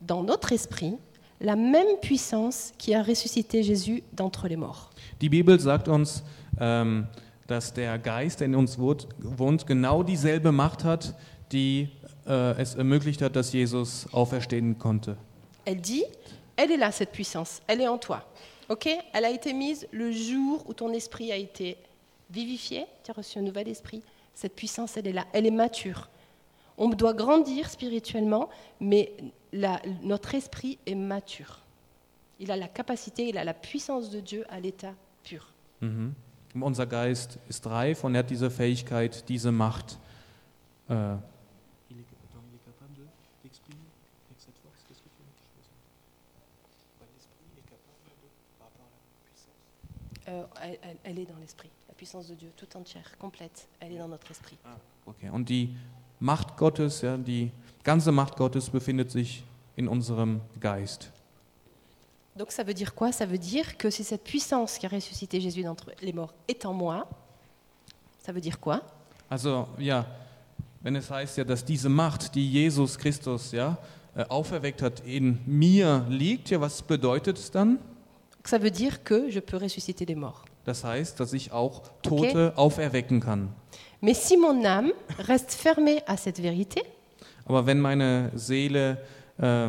dans notre esprit, la même puissance qui a ressuscité Jésus d'entre les morts. Die Bibel sagt uns, ähm, dass der Geist, der in uns wohnt, genau dieselbe Macht hat, die äh, es ermöglicht hat, dass Jesus auferstehen konnte. Elle dit, elle est là, cette puissance, elle est en toi. Ok? Elle a été mise le jour où ton esprit a été vivifié, tu as reçu un nouvel esprit. Cette puissance, elle est là, elle est mature. On doit grandir spirituellement, mais la- notre esprit est mature. Il a la capacité, il a la puissance de Dieu à l'état pur. Mhm. Unser Geist ist reif und er hat diese Fähigkeit, diese Macht. Äh, Euh, elle, elle- elle est dans l'esprit. La puissance de Dieu, tout entière, complète, elle est dans notre esprit. Okay, und die Macht Gottes, ja, die ganze Macht Gottes befindet sich in unserem Geist. Donc ça veut dire quoi Ça veut dire que si cette puissance qui a ressuscité Jésus d'entre les morts est en moi, ça veut dire quoi Also ja, wenn es heißt ja, dass diese Macht, die Jesus Christus ja äh, auferweckt hat, in mir liegt, ja, was bedeutet es dann? Ça veut dire que je peux ressusciter les morts. Das heißt, dass ich auch Tote auferwecken kann. Mais si mon âme reste fermée à cette vérité, Aber wenn meine Seele äh,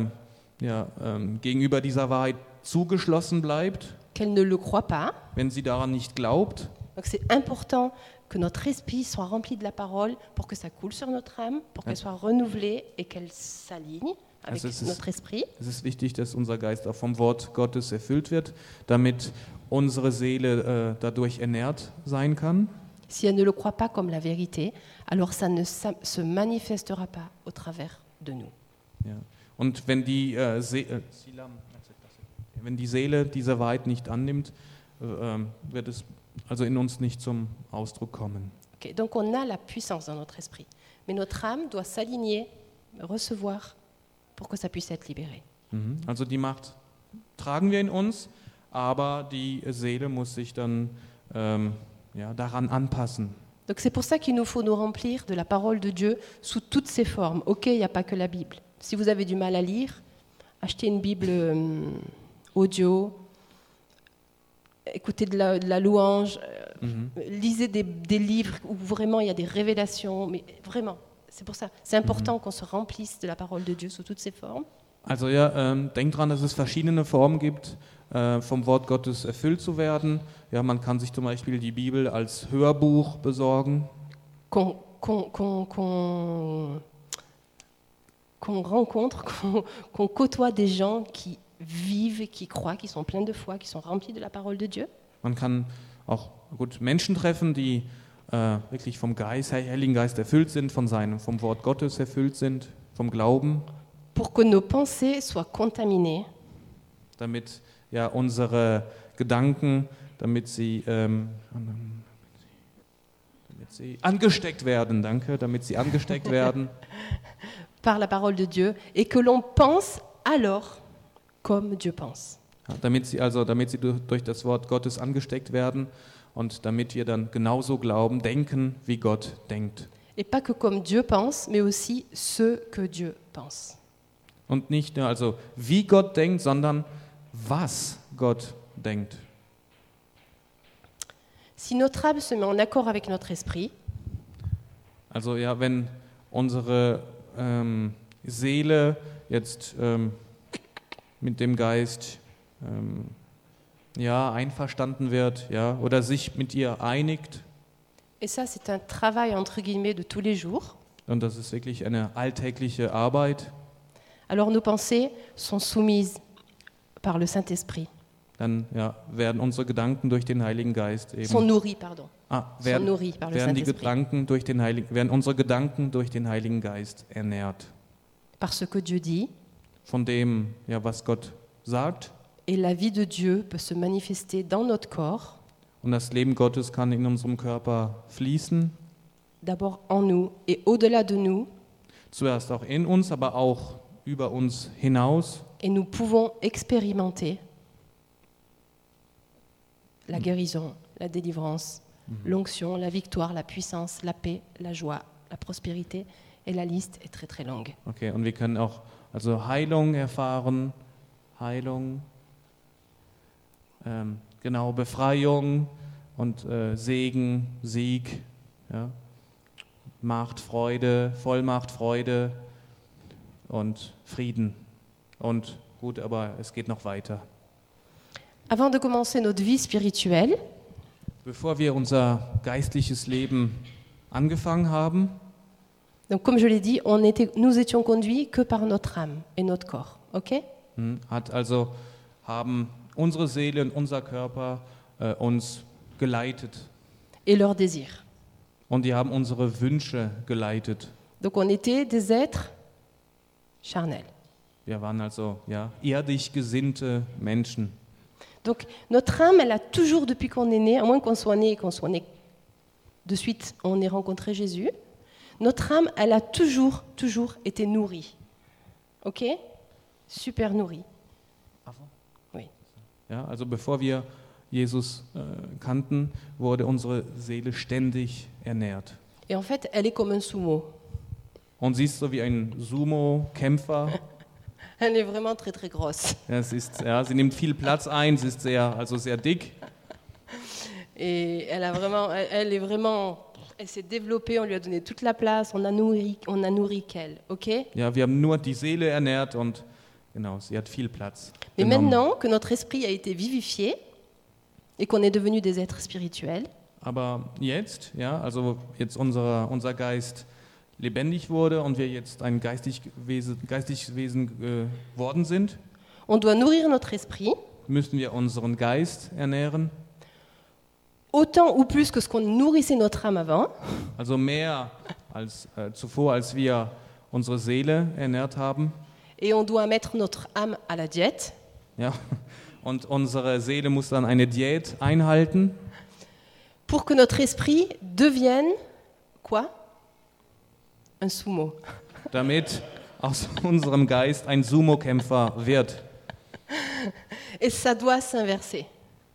ja, ähm, gegenüber dieser Wahrheit zugeschlossen bleibt, qu'elle ne le croit pas, wenn sie daran nicht glaubt, donc c'est important que notre esprit soit rempli de la parole pour que ça coule sur notre âme, pour qu'elle soit renouvelée et qu'elle s'aligne avec Also es ist- notre esprit. es ist wichtig, dass unser Geist auch vom Wort Gottes erfüllt wird, damit unsere Seele äh, dadurch ernährt sein kann. Si elle ne le croit pas comme la vérité, alors ça ne se manifestera pas au travers de nous. Ja. Und wenn die, äh, äh, wenn die Seele diese Wahrheit nicht annimmt, äh, ähm, wird es also in uns nicht zum Ausdruck kommen. Ok, Donc on a la puissance dans notre esprit, mais notre âme doit s'aligner, recevoir, pour que ça puisse être libéré. Mhm. Also die Macht tragen wir in uns, aber die Seele muss sich dann ähm, ja, daran anpassen. Donc c'est pour ça qu'il nous faut nous remplir de la parole de Dieu sous toutes ses formes. Ok, il n'y a pas que la Bible. Si vous avez du mal à lire, achetez une Bible euh, audio, écoutez de la, de la louange, euh, Mhm. lisez des, des livres où vraiment il y a des révélations, mais vraiment, c'est pour ça. C'est important qu'on se remplisse de la parole de Dieu sous toutes ses formes. Also ja, ähm, denkt dran, dass es verschiedene Formen gibt, äh, vom Wort Gottes erfüllt zu werden. Ja, man kann sich zum Beispiel die Bibel als Hörbuch besorgen. qu'on qu'on- qu'on- qu'on rencontre, qu'on qu'on côtoie des gens qui vivent, qui croient, qui sont pleins de foi, qui sont remplis de la parole de Dieu. Man kann auch gut Menschen treffen, die äh, wirklich vom Geist, Heiligen Geist erfüllt sind, von seinem, vom Wort Gottes erfüllt sind, vom Glauben, pour que nos pensées soient contaminées. Damit ja, unsere Gedanken, damit sie, ähm, damit sie angesteckt werden, danke, damit sie angesteckt werden. Par la parole de Dieu. Et que l'on pense alors comme Dieu pense. Ja, damit sie also, damit sie durch, durch das Wort Gottes angesteckt werden und damit wir dann genauso glauben, denken, wie Gott denkt. Et pas que comme Dieu pense, mais aussi ce que Dieu pense. Und nicht nur also wie Gott denkt, sondern was Gott denkt. Si notre âme se met en accord avec notre esprit, Also ja, wenn unsere ähm, Seele jetzt ähm, mit dem Geist ähm, ja einverstanden wird, ja, oder sich mit ihr einigt, et ça c'est un travail entre guillemets de tous les jours, und das ist wirklich eine alltägliche Arbeit, alors nos pensées sont soumises par le Saint-Esprit, dann ja, werden unsere Gedanken durch den Heiligen Geist sont eben nourries, pardon, ah, sont werden, nourries par le werden die Gedanken durch den Heiligen, werden unsere Gedanken durch den Heiligen Geist ernährt. par ce que Dieu dit, Von dem, ja, was Gott sagt. Et la vie de Dieu peut se manifester dans notre corps, Und das Leben Gottes kann in unserem Körper fließen. d'abord en nous et au-delà de nous, Zuerst auch in uns, aber auch über uns hinaus. et nous pouvons expérimenter la guérison, la délivrance, l'onction, la victoire, la puissance, la paix, la joie, la prospérité, et la liste est très très longue. Okay, und wir können auch also Heilung erfahren. Heilung. Ähm, genau, Befreiung und äh, Segen, Sieg. Ja. Macht, Freude, Vollmacht, Freude und Frieden. Und gut, aber es geht noch weiter. Avant de commencer notre vie spirituelle, Bevor wir unser geistliches Leben angefangen haben, donc comme je l'ai dit, on était, nous étions conduits que par notre âme et notre corps. Ok hm, hat also haben unsere Seele und unser Körper äh, uns geleitet Et leurs désirs. und die haben unsere Wünsche geleitet. Donc on était des êtres charnels. Wir waren also ja irdisch gesinnte Menschen. Donc notre âme, elle a toujours, depuis qu'on est né, à moins qu'on soit né et qu'on soit né de suite, on ait rencontré Jésus, notre âme, elle a toujours, toujours été nourrie. Ok Super nourrie. Ja, also bevor wir Jesus äh, kannten, wurde unsere Seele ständig ernährt. Et en fait, elle est comme un sumo. Und sie ist so wie ein Sumo-Kämpfer. Elle est vraiment très très grosse. Ja, es ist, ja, sie nimmt viel Platz ein, sie ist sehr, also sehr dick. Et elle a vraiment, elle, elle est vraiment, elle s'est développée. On lui a donné toute la place. On a nourri, on a nourri qu'elle. Ok Ja, wir haben nur die Seele ernährt und genau, sie hat viel Platz. Mais genommen. maintenant que notre esprit a été vivifié et qu'on est devenu des êtres spirituels, Aber jetzt, ja, also jetzt unser, unser Geist lebendig wurde und wir jetzt ein geistig Wesen, geistiges Wesen äh, worden sind, on doit nourrir notre esprit müssen wir unseren Geist ernähren. autant ou plus que ce qu'on nourrissait notre âme avant. Also mehr als äh, zuvor, als wir unsere Seele ernährt haben. Et on doit mettre notre âme à la diète Ja. Und unsere Seele muss dann eine Diät einhalten, pour que notre esprit devienne quoi? Un sumo. damit aus unserem Geist ein Sumo-Kämpfer wird. Et ça doit s'inverser.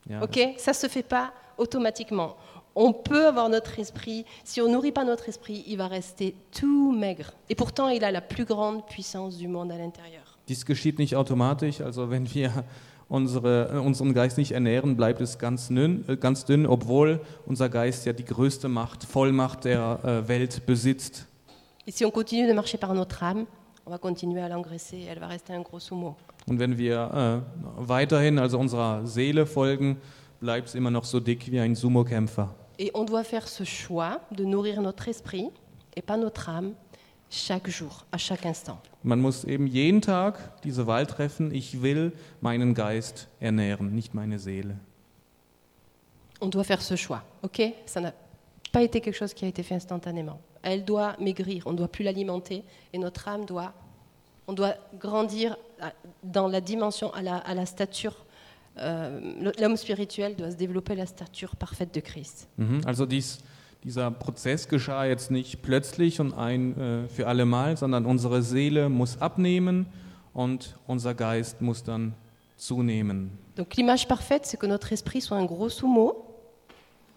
Ja, Ok? Ça se fait pas automatiquement. On peut avoir notre esprit. Si on nourrit pas notre esprit, il va rester tout maigre. Et pourtant, il a la plus grande puissance du monde à l'intérieur. Dies geschieht nicht automatisch. Also wenn wir unsere, unseren Geist nicht ernähren, bleibt es ganz dünn, äh, ganz dünn, obwohl unser Geist ja die größte Macht, Vollmacht der äh, Welt besitzt. Et si on continue de marcher par notre âme, on va continuer à l'engraisser. Elle va rester un gros sumo. Und wenn wir äh, weiterhin, also unserer Seele folgen, bleibt es immer noch so dick wie ein Sumo-Kämpfer. Et on doit faire ce choix de nourrir notre esprit et pas notre âme chaque jour, à chaque instant. Man muss eben jeden Tag diese Wahl treffen, ich will meinen Geist ernähren, nicht meine Seele. On doit faire ce choix, ok? Ça n'a pas été quelque chose qui a été fait instantanément. Elle doit maigrir, on ne doit plus l'alimenter et notre âme doit, on doit grandir dans la dimension, à la, à la stature euh, l'homme spirituel doit se développer la stature parfaite de Christ. Mhm. Also dies, dieser Prozess geschah jetzt nicht plötzlich und ein äh, für alle Mal, sondern unsere Seele muss abnehmen und unser Geist muss dann zunehmen. Donc l'image parfaite, c'est que notre esprit soit un gros sumo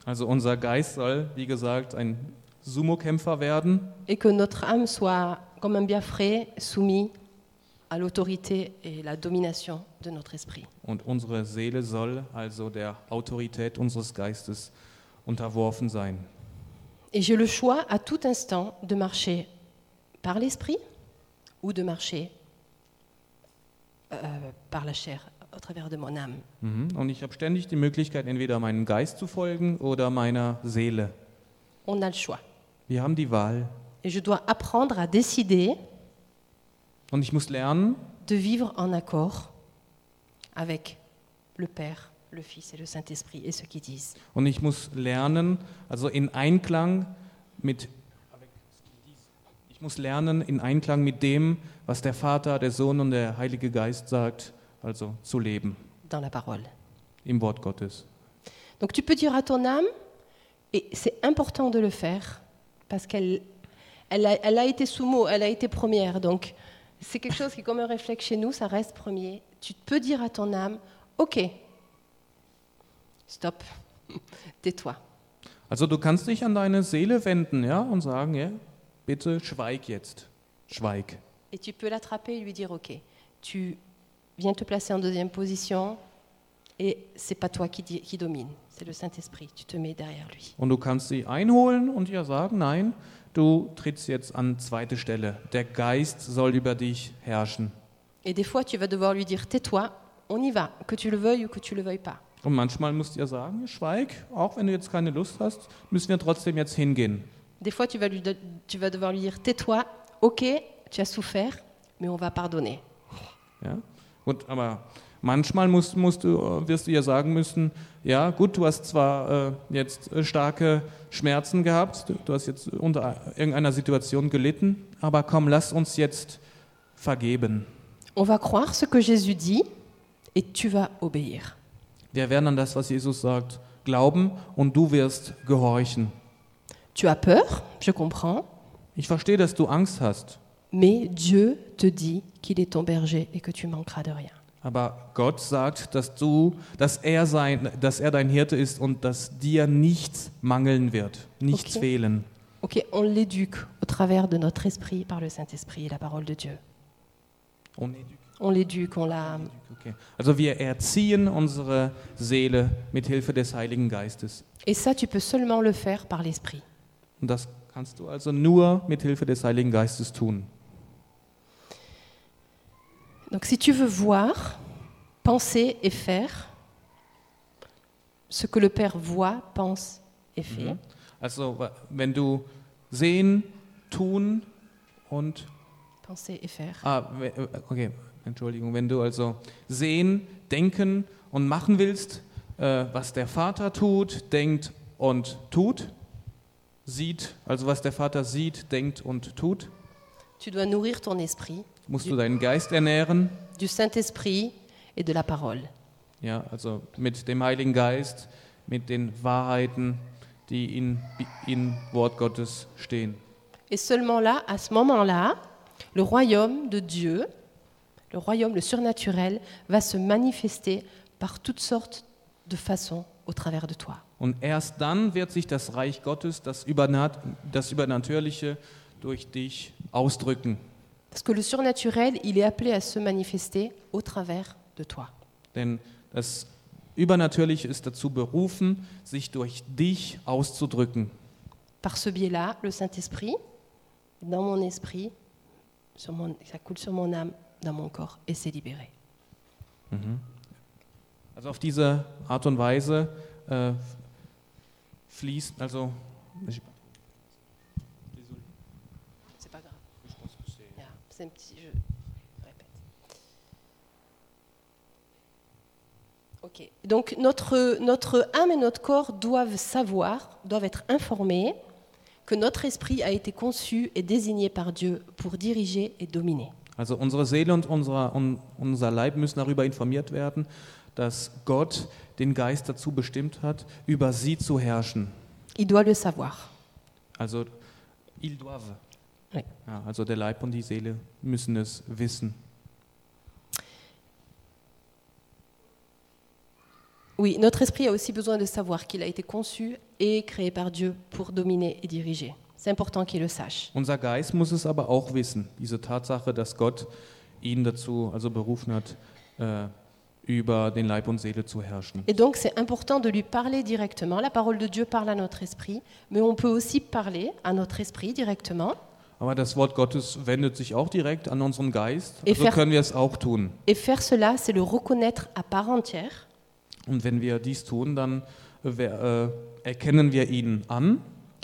Also unser Geist soll, wie gesagt, ein Sumo-Kämpfer werden et que notre âme soit comme un biafré soumis à l'autorité et la domination de notre esprit. und unsere Seele soll also der Autorität unseres Geistes unterworfen sein. Et j'ai le choix à tout instant de marcher par l'esprit ou de marcher euh, par la chair au travers de mon âme. Mhm. Und ich habe ständig die Möglichkeit, entweder meinem Geist zu folgen oder meiner Seele. On a le choix. Wir haben die Wahl. Et je dois apprendre à décider Und ich muss lernen, de vivre en accord avec le Père, le Fils et le Saint-Esprit et ceux qui disent. und ich muss lernen, also in Einklang mit ich muss lernen in Einklang mit dem, was der Vater, der Sohn und der Heilige Geist sagt, also zu leben dans la parole. im Wort Gottes. Donc tu peux dire à ton âme, et c'est important de le faire, parce qu'elle elle a, elle a été sous-mot, elle a été première, donc c'est quelque chose qui comme un réflexe chez nous, ça reste premier. Tu peux dire à ton âme, ok, stop, tais-toi. Also du kannst dich an deine Seele wenden, ja, und sagen, ja, bitte schweig jetzt. Schweig. Et tu peux l'attraper et lui dire, ok, tu viens te placer en deuxième position, et c'est pas toi qui, qui domine, c'est le Saint-Esprit, tu te mets derrière lui. Und du kannst sie einholen und ihr sagen, nein, du trittst jetzt an zweite Stelle. Der Geist soll über dich herrschen. Et des fois, tu vas devoir lui dire, tais-toi, on y va, que tu le veuilles ou que tu le veuilles pas. Und manchmal musst ihr sagen, schweig, auch wenn du jetzt keine Lust hast, müssen wir trotzdem jetzt hingehen. Des fois, tu vas, lui de- tu vas devoir lui dire Tais-toi, ok, tu as souffert, mais on va pardonner. Ja? Gut, aber manchmal musst, musst du, wirst du ihr sagen müssen, ja gut, du hast zwar äh, jetzt äh, starke Schmerzen gehabt, du, du hast jetzt unter irgendeiner Situation gelitten, aber komm, lass uns jetzt vergeben. On va croire ce que Jésus dit et tu vas obéir. Wir werden an das, was Jesus sagt, glauben und du wirst gehorchen. Tu as peur, je comprends, Ich verstehe, dass du Angst hast, mais Dieu te dit qu'il est ton berger et que tu manqueras de rien. Aber Gott sagt, dass du, dass er sein, dass er dein Hirte ist und dass dir nichts mangeln wird, nichts Okay. fehlen. Ok, on l'éduque au travers de notre esprit par le Saint-Esprit et la parole de Dieu. Und On l'éduque, on la. Okay. Also wir erziehen unsere Seele mit Hilfe des Heiligen Geistes. Et ça, tu peux seulement le faire par l'esprit. Und das kannst du also nur mit Hilfe des Heiligen Geistes tun. Donc si tu veux voir, penser et faire ce que le Père voit, pense et fait, Also wa- wenn du sehen, tun und penser et faire, ah, okay, Entschuldigung, wenn du also sehen, denken und machen willst, äh, was der Vater tut, denkt und tut, sieht, also was der Vater sieht, denkt und tut, tu dois nourrir ton esprit musst du deinen Geist ernähren. du Saint-Esprit et de la parole. Ja, also mit dem Heiligen Geist, mit den Wahrheiten, die in, in Wort Gottes stehen. Et seulement là, à ce moment-là, le royaume de Dieu, le royaume, le surnaturel, va se manifester par toutes sortes de façons au travers de toi. Und erst dann wird sich das Reich Gottes, das, Übernat das Übernatürliche, durch dich ausdrücken. Parce que le surnaturel, il est appelé à se manifester au travers de toi. Denn das Übernatürliche ist dazu berufen, sich durch dich auszudrücken. Par ce biais-là, le Saint-Esprit, dans mon esprit, sur mon, ça coule sur mon âme, dans mon corps, et c'est libéré. Also auf diese Art und Weise äh, fließt, also C'est pas grave. Yeah, C'est un petit jeu. Répète. Ok. Donc notre, notre âme et notre corps doivent savoir, doivent être informés que notre esprit a été conçu et désigné par Dieu pour diriger et dominer. Also unsere Seele und unser, un, unser Leib müssen darüber informiert werden, dass Gott den Geist dazu bestimmt hat, über sie zu herrschen. Il doit le savoir. Also, ils doivent. Ja, also der Leib und die Seele müssen es wissen. Oui, notre esprit a aussi besoin de savoir qu'il a été conçu et créé par Dieu pour dominer et diriger. C'est important qu'il le sache. Unser Geist muss es aber auch wissen, diese Tatsache, dass Gott ihn dazu also berufen hat, äh, über den Leib und Seele zu herrschen. Et donc c'est important de lui parler directement. La parole de Dieu parle à notre esprit, mais on peut aussi parler à notre esprit directement Aber das Wort Gottes wendet sich auch direkt an unseren Geist, Et also faire- können wir es auch tun. Et faire cela, c'est le reconnaître à part entière Und wenn wir dies tun, dann äh, äh, erkennen wir ihn an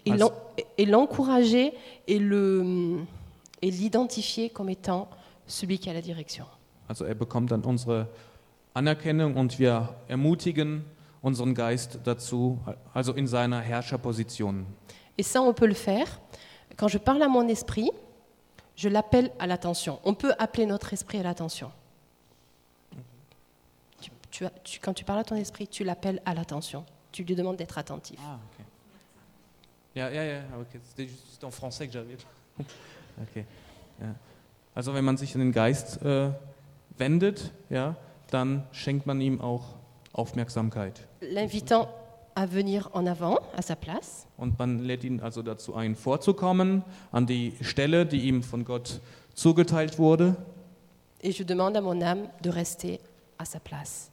et l'encourager et le- et l'identifier comme étant celui qui a la direction. Also er bekommt dann unsere Anerkennung und wir ermutigen unseren Geist dazu, also in seiner Herrscherposition. Et ça, on peut le faire. Quand je parle à mon esprit, je l'appelle à l'attention. On peut appeler notre esprit à l'attention. Tu- tu as- tu- quand tu parles à ton esprit, tu l'appelles à l'attention. Tu lui demandes d'être attentif. Ah, okay. Ja, ja, ja, okay. C'est juste en français que j'avais. Okay. Ja. Also wenn man sich an den Geist äh, wendet, ja, dann schenkt man ihm auch Aufmerksamkeit. L'invitant à venir en avant, à sa place, Und man lädt ihn also dazu ein, vorzukommen an die Stelle, die ihm von Gott zugeteilt wurde. et je demande à mon âme de rester à sa place.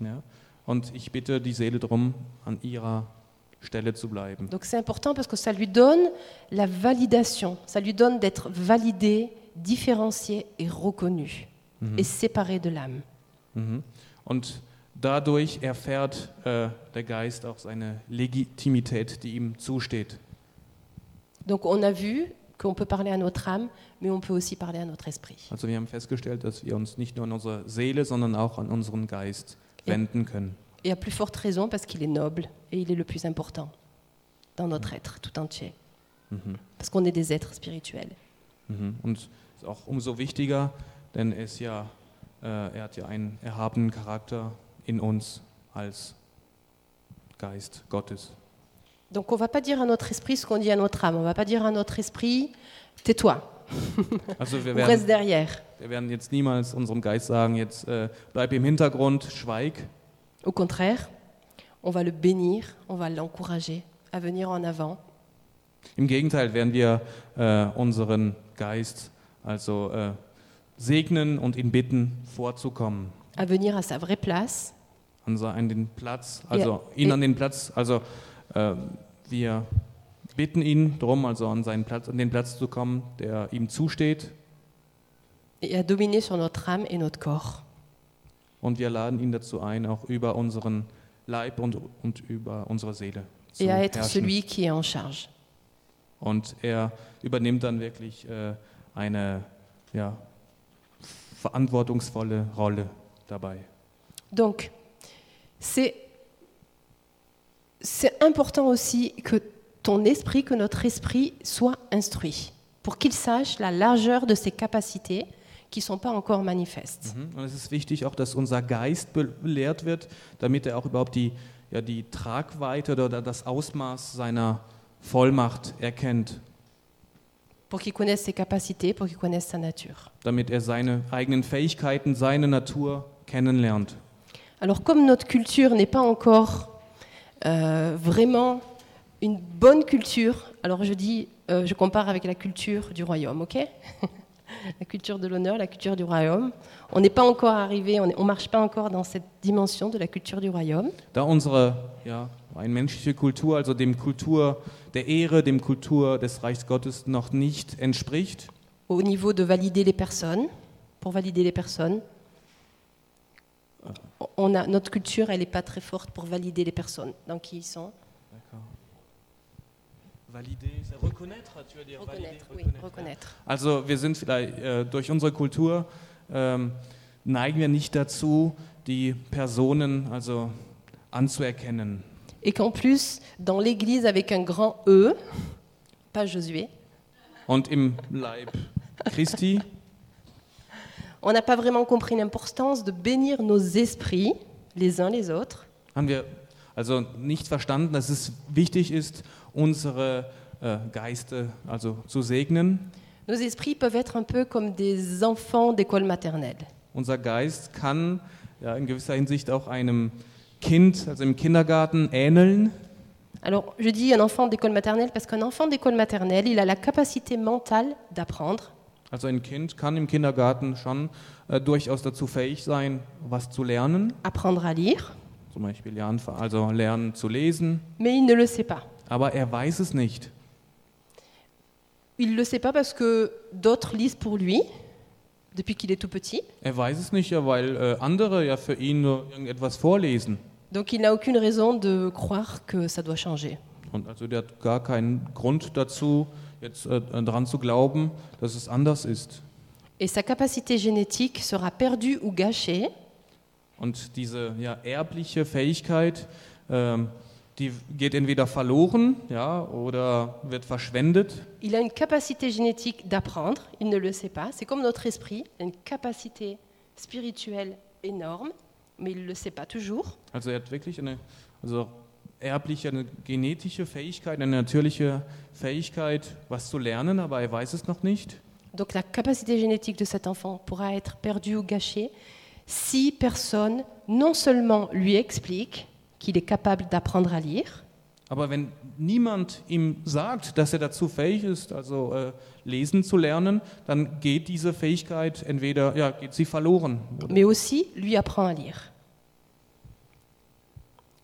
Ja. Und ich bitte die Seele darum, an ihrer Stelle zu bleiben. Donc c'est important parce que ça lui donne la validation, ça lui donne d'être validé, différencié et reconnu, et séparé de l'âme. Mhm. Und dadurch erfährt äh, der Geist auch seine Legitimität, die ihm zusteht. Donc on a vu qu'on peut parler à notre âme, mais on peut aussi parler à notre esprit. Also wir haben festgestellt, dass wir uns nicht nur an unsere Seele, sondern auch an unseren Geist wenden können. Et à plus forte raison parce qu'il est noble et il est le plus important dans notre être tout entier. Mhm. Parce qu'on est des êtres spirituels. Mhm. Und ist auch umso wichtiger, denn ist ja, äh, er hat ja einen erhabenen Charakter in uns als Geist Gottes. Donc on ne va pas dire à notre esprit ce qu'on dit à notre âme. On ne va pas dire à notre esprit, tais-toi, Also wir ou reste werden, derrière. wir werden jetzt niemals unserem Geist sagen, jetzt äh, bleib im Hintergrund, schweig, Au contraire, on va le bénir, on va l'encourager à venir en avant Im Gegenteil werden wir äh, unseren Geist also äh, segnen und ihn bitten, vorzukommen. À venir à sa vraie place An, den Platz, also Ja. ihn an den Platz, also äh, wir bitten ihn darum, also an seinen Platz, an den Platz zu kommen, der ihm zusteht, et à dominer sur notre âme et notre corps. und wir laden ihn dazu ein, auch über unseren Leib und, und über unsere Seele zu Et à être herrschen. celui qui est en charge. Und er übernimmt dann wirklich äh, eine ja, verantwortungsvolle Rolle dabei. Donc, c'est c'est important aussi que ton esprit, que notre esprit soit instruit, pour qu'il sache la largeur de ses capacités qui ne sont pas encore manifestes. Mhm. Und es ist wichtig auch, dass unser Geist belehrt wird, damit er auch überhaupt die, ja, die Tragweite oder das Ausmaß seiner Vollmacht erkennt, Pour qu'il connaisse ses capacités, pour qu'il connaisse sa nature. damit er seine eigenen Fähigkeiten, seine Natur kennenlernt. Alors comme notre culture n'est pas encore euh, vraiment une bonne culture, alors je dis, euh, je compare avec la culture du royaume, ok? La culture de l'honneur, la culture du royaume. On n'est pas encore arrivé, on ne marche pas encore dans cette dimension de la culture du royaume. Da unsere ja, eine menschliche Kultur, also dem Kultur der Ehre, dem Kultur des Reichs Gottes noch nicht entspricht, au niveau de valider les personnes, pour valider les personnes. On a, notre culture, elle n'est pas très forte pour valider les personnes, dans qui ils sont. Valider, c'est reconnaître, tu veux dire Reconnaître, oui, reconnaître. Also wir sind vielleicht äh, durch unsere Kultur ähm, neigen wir nicht dazu, die Personen also anzuerkennen. Et qu'en plus, dans l'Église avec un grand E, pas Josué, Und im Leib Christi on n'a pas vraiment compris l'importance de bénir nos esprits les uns les autres. Haben wir also nicht verstanden, dass es wichtig ist, unsere äh, Geiste also zu segnen? Nos esprits peuvent être un peu comme des enfants d'école maternelle. Unser Geist kann ja, in gewisser Hinsicht auch einem Kind, also im Kindergarten, ähneln. Alors, je dis un enfant d'école maternelle parce qu'un enfant d'école maternelle, il a la capacité mentale d'apprendre, Also ein Kind kann im Kindergarten schon äh, durchaus dazu fähig sein, was zu lernen, apprendre à lire, zum Beispiel lernen, also lernen zu lesen, mais il ne le sait pas. aber er weiß es nicht. Il ne le sait pas parce que d'autres lisent pour lui depuis qu'il est tout petit. Er weiß es nicht, ja, weil äh, andere ja für ihn nur irgendetwas vorlesen. Donc il n'a aucune raison de croire que ça doit changer. Und also der hat gar keinen Grund dazu, jetzt äh, daran zu glauben, dass es anders ist. Et sa capacité génétique sera perdue ou gâchée Und diese ja, erbliche Fähigkeit, ähm, die geht entweder verloren ja, oder wird verschwendet. Il a une capacité génétique d'apprendre, il ne le sait pas. C'est comme notre esprit, il a une capacité spirituelle énorme, mais il ne le sait pas toujours. Also er hat wirklich eine also erbliche, eine genetische Fähigkeit, eine natürliche Fähigkeit, was zu lernen, aber er weiß es noch nicht. Donc la capacité génétique de cet enfant pourra être perdue ou gâchée si personne non seulement lui explique qu'il est capable d'apprendre à lire, Aber wenn niemand ihm sagt, dass er dazu fähig ist, also äh, lesen zu lernen, dann geht diese Fähigkeit entweder, ja, geht sie verloren. mais aussi lui apprend à lire.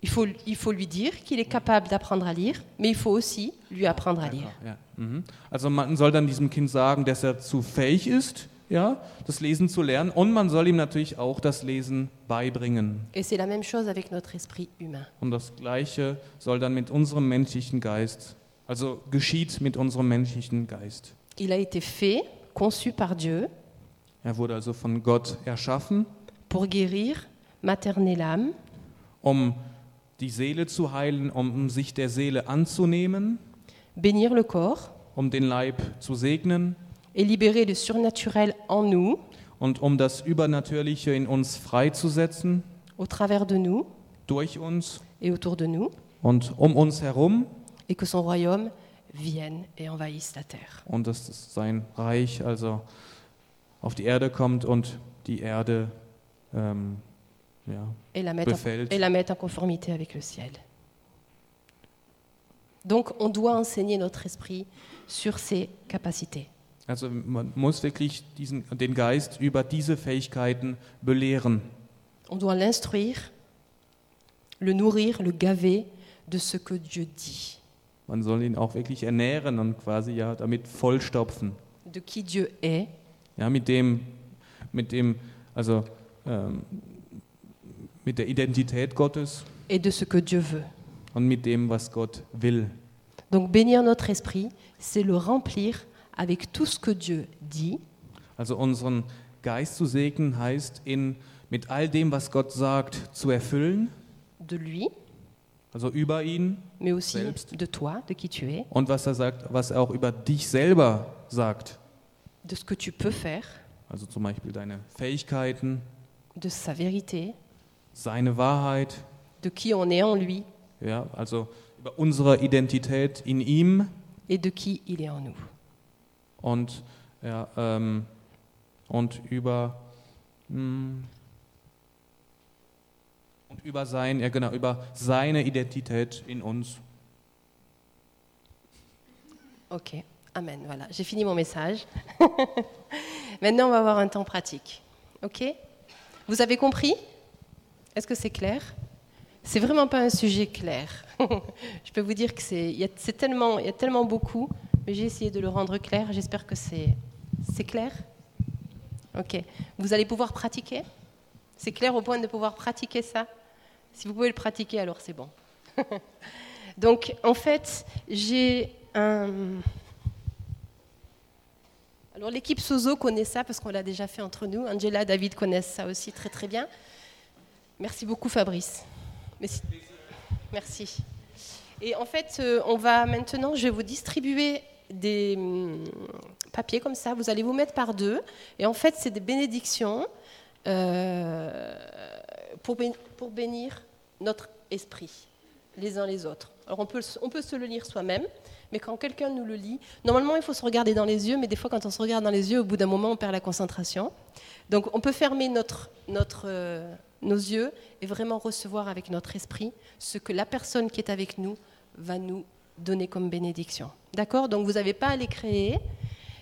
Il faut, il faut lui dire qu'il est capable d'apprendre à lire, mais il faut aussi lui apprendre à lire. Ja, mhm. Also man soll dann diesem Kind sagen, dass er zu fähig ist, ja, das Lesen zu lernen, und man soll ihm natürlich auch das Lesen beibringen. Et c'est la même chose avec notre esprit humain. Und das Gleiche soll dann mit unserem menschlichen Geist, also geschieht mit unserem menschlichen Geist. Il a été fait, conçu par Dieu, Er wurde also von Gott erschaffen, pour guérir, materner l'âme, um die Seele zu heilen, um sich der Seele anzunehmen, bénir le corps um den Leib zu segnen et libérer le surnaturel en nous, und um das Übernatürliche in uns freizusetzen, au travers de nous durch uns et autour de nous, und um uns herum et que son royaume vienne et envahisse la terre. und dass das sein Reich also auf die Erde kommt und die Erde ähm, ja, Et la, mettre en, et la mettre en conformité avec le ciel. Donc on doit enseigner notre esprit sur ses capacités. Also man muss wirklich diesen, den Geist über diese Fähigkeiten belehren. On doit l'instruire, le nourrir, le gaver de ce que Dieu dit, Man soll ihn auch wirklich ernähren und quasi ja damit vollstopfen. de qui Dieu est, Ja, mit dem, mit dem, also ähm, mit der Identität Gottes et de ce que Dieu veut. und mit dem, was Gott will. Donc bénir notre esprit, c'est le remplir avec tout ce que Dieu dit, Also unseren Geist zu segnen heißt, ihn mit all dem, was Gott sagt, zu erfüllen, de lui, also über ihn mais aussi Selbst. de toi, de qui tu es, und was er sagt, was er auch über dich selber sagt. de ce que tu peux faire, Also zum Beispiel deine Fähigkeiten, de sa vérité, seine Wahrheit, de qui on est en lui ja, also über unsere Identität in ihm et de qui il est en nous. und, ja, ähm, und über mh, und über sein, ja genau, über seine Identität in uns. Ok, Amen. Voilà, j'ai fini mon message. Maintenant, on va avoir un temps pratique. Ok Vous avez compris Est-ce que c'est clair? C'est vraiment pas un sujet clair. Je peux vous dire que c'est, il y a, tellement, il y a tellement beaucoup, mais j'ai essayé de le rendre clair. J'espère que c'est, c'est clair. Ok. Vous allez pouvoir pratiquer? C'est clair au point de pouvoir pratiquer ça? Si vous pouvez le pratiquer, alors c'est bon. Donc, en fait, j'ai un. Alors, l'équipe Sozo connaît ça parce qu'on l'a déjà fait entre nous. Angela, David connaissent ça aussi très très bien. Merci beaucoup, Fabrice. Merci. Et en fait, euh, on va maintenant, je vais vous distribuer des hum, papiers comme ça. Vous allez vous mettre par deux. Et en fait, c'est des bénédictions euh, pour, bénir, pour bénir notre esprit, les uns les autres. Alors on peut, on peut se le lire soi-même, mais quand quelqu'un nous le lit, normalement il faut se regarder dans les yeux, mais des fois quand on se regarde dans les yeux, au bout d'un moment on perd la concentration. Donc on peut fermer notre, notre, euh, nos yeux et vraiment recevoir avec notre esprit ce que la personne qui est avec nous va nous donner comme bénédiction. D'accord? Donc vous n'avez pas à les créer.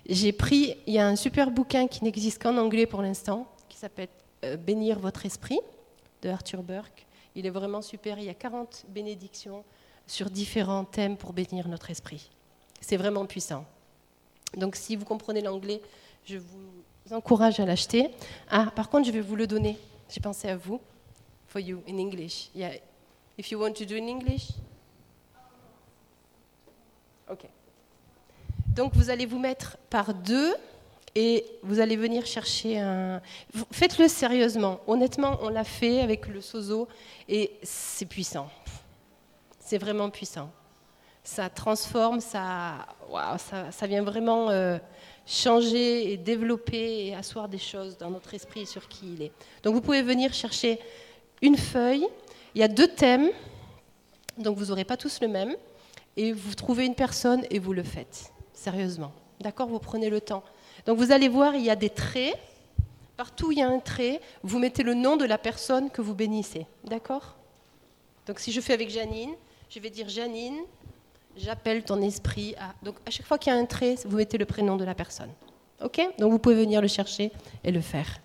J'ai pris, il y a un super bouquin qui n'existe qu'en anglais pour l'instant, qui s'appelle euh, Bénir votre esprit, de Arthur Burke. Il est vraiment super, il y a 40 bénédictions sur différents thèmes pour bénir notre esprit. C'est vraiment puissant. Donc si vous comprenez l'anglais, je vous encourage à l'acheter. Ah, par contre, je vais vous le donner. J'ai pensé à vous. For you, in English. Yeah. If you want to do in English? Ok. Donc vous allez vous mettre par deux et vous allez venir chercher un. Faites-le sérieusement. Honnêtement, on l'a fait avec le sozo et c'est puissant. C'est vraiment puissant. Ça transforme, ça, ça, ça, vient vraiment euh, changer et développer et asseoir des choses dans notre esprit sur qui il est. Donc vous pouvez venir chercher une feuille. Il y a deux thèmes, donc vous n'aurez pas tous le même. Et vous trouvez une personne et vous le faites, sérieusement. D'accord? Vous prenez le temps. Donc vous allez voir, il y a des traits. Partout il y a un trait, vous mettez le nom de la personne que vous bénissez. D'accord? Donc si je fais avec Janine, je vais dire Janine, j'appelle ton esprit à. Donc à chaque fois qu'il y a un trait, vous mettez le prénom de la personne. Ok? Donc vous pouvez venir le chercher et le faire.